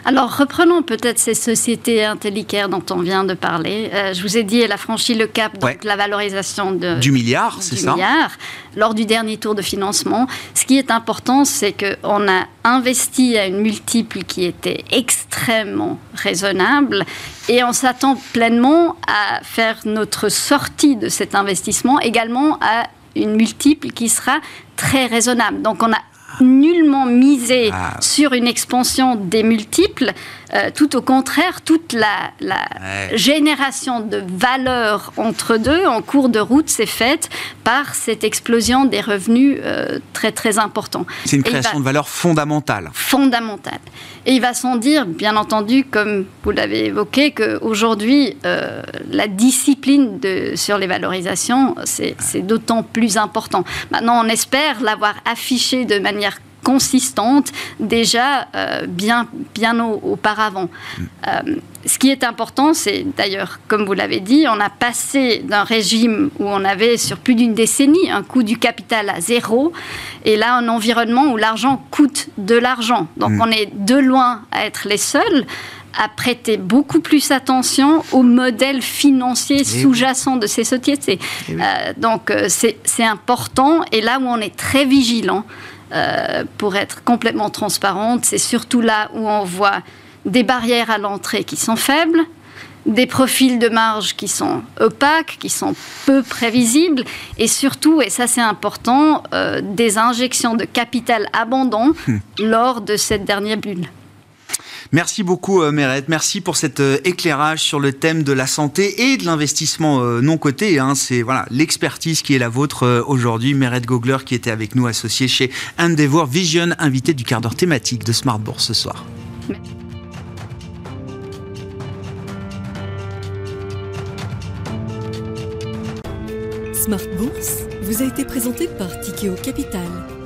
S6: Alors, reprenons peut-être ces sociétés intellicaires dont on vient de parler. Euh, je vous ai dit, elle a franchi le cap, donc la valorisation de,
S1: du milliard, c'est ça
S6: milliard, lors du dernier tour de financement. Ce qui est important, c'est qu'on a investi à une multiple qui était extrêmement raisonnable et on s'attend pleinement à faire notre sortie de cet investissement également à une multiple qui sera très raisonnable. Donc on a nullement misé ah. sur une expansion des multiples. Euh, tout au contraire, toute la, génération de valeur entre deux en cours de route s'est faite par cette explosion des revenus euh, très très importants.
S1: C'est une création de valeur fondamentale.
S6: Fondamentale. Et il va sans dire, bien entendu, comme vous l'avez évoqué, qu'aujourd'hui, euh, la discipline de, sur les valorisations, c'est d'autant plus important. Maintenant, on espère l'avoir affiché de manière consistante déjà bien, bien auparavant. Mm. ce qui est important, c'est d'ailleurs, comme vous l'avez dit, on a passé d'un régime où on avait sur plus d'une décennie un coût du capital à zéro, et là un environnement où l'argent coûte de l'argent. Donc mm. on est de loin à être les seuls à prêter beaucoup plus attention au modèle financier eh sous-jacent de ces sociétés. Eh euh, donc euh, c'est important et là où on est très vigilant, euh, pour être complètement transparente, c'est surtout là où on voit des barrières à l'entrée qui sont faibles, des profils de marge qui sont opaques, qui sont peu prévisibles, et surtout, et ça c'est important, des injections de capital abondant hmm. lors de cette dernière bulle.
S1: Merci beaucoup, euh, Mérette. Merci pour cet euh, éclairage sur le thème de la santé et de l'investissement euh, non coté. Hein. C'est voilà l'expertise qui est la vôtre aujourd'hui. Mérette Gogler qui était avec nous, associée chez Endeavor Vision, invité du quart d'heure thématique de Smart Bourse ce soir.
S7: Smart Bourse vous a été présenté par Tikeo Capital.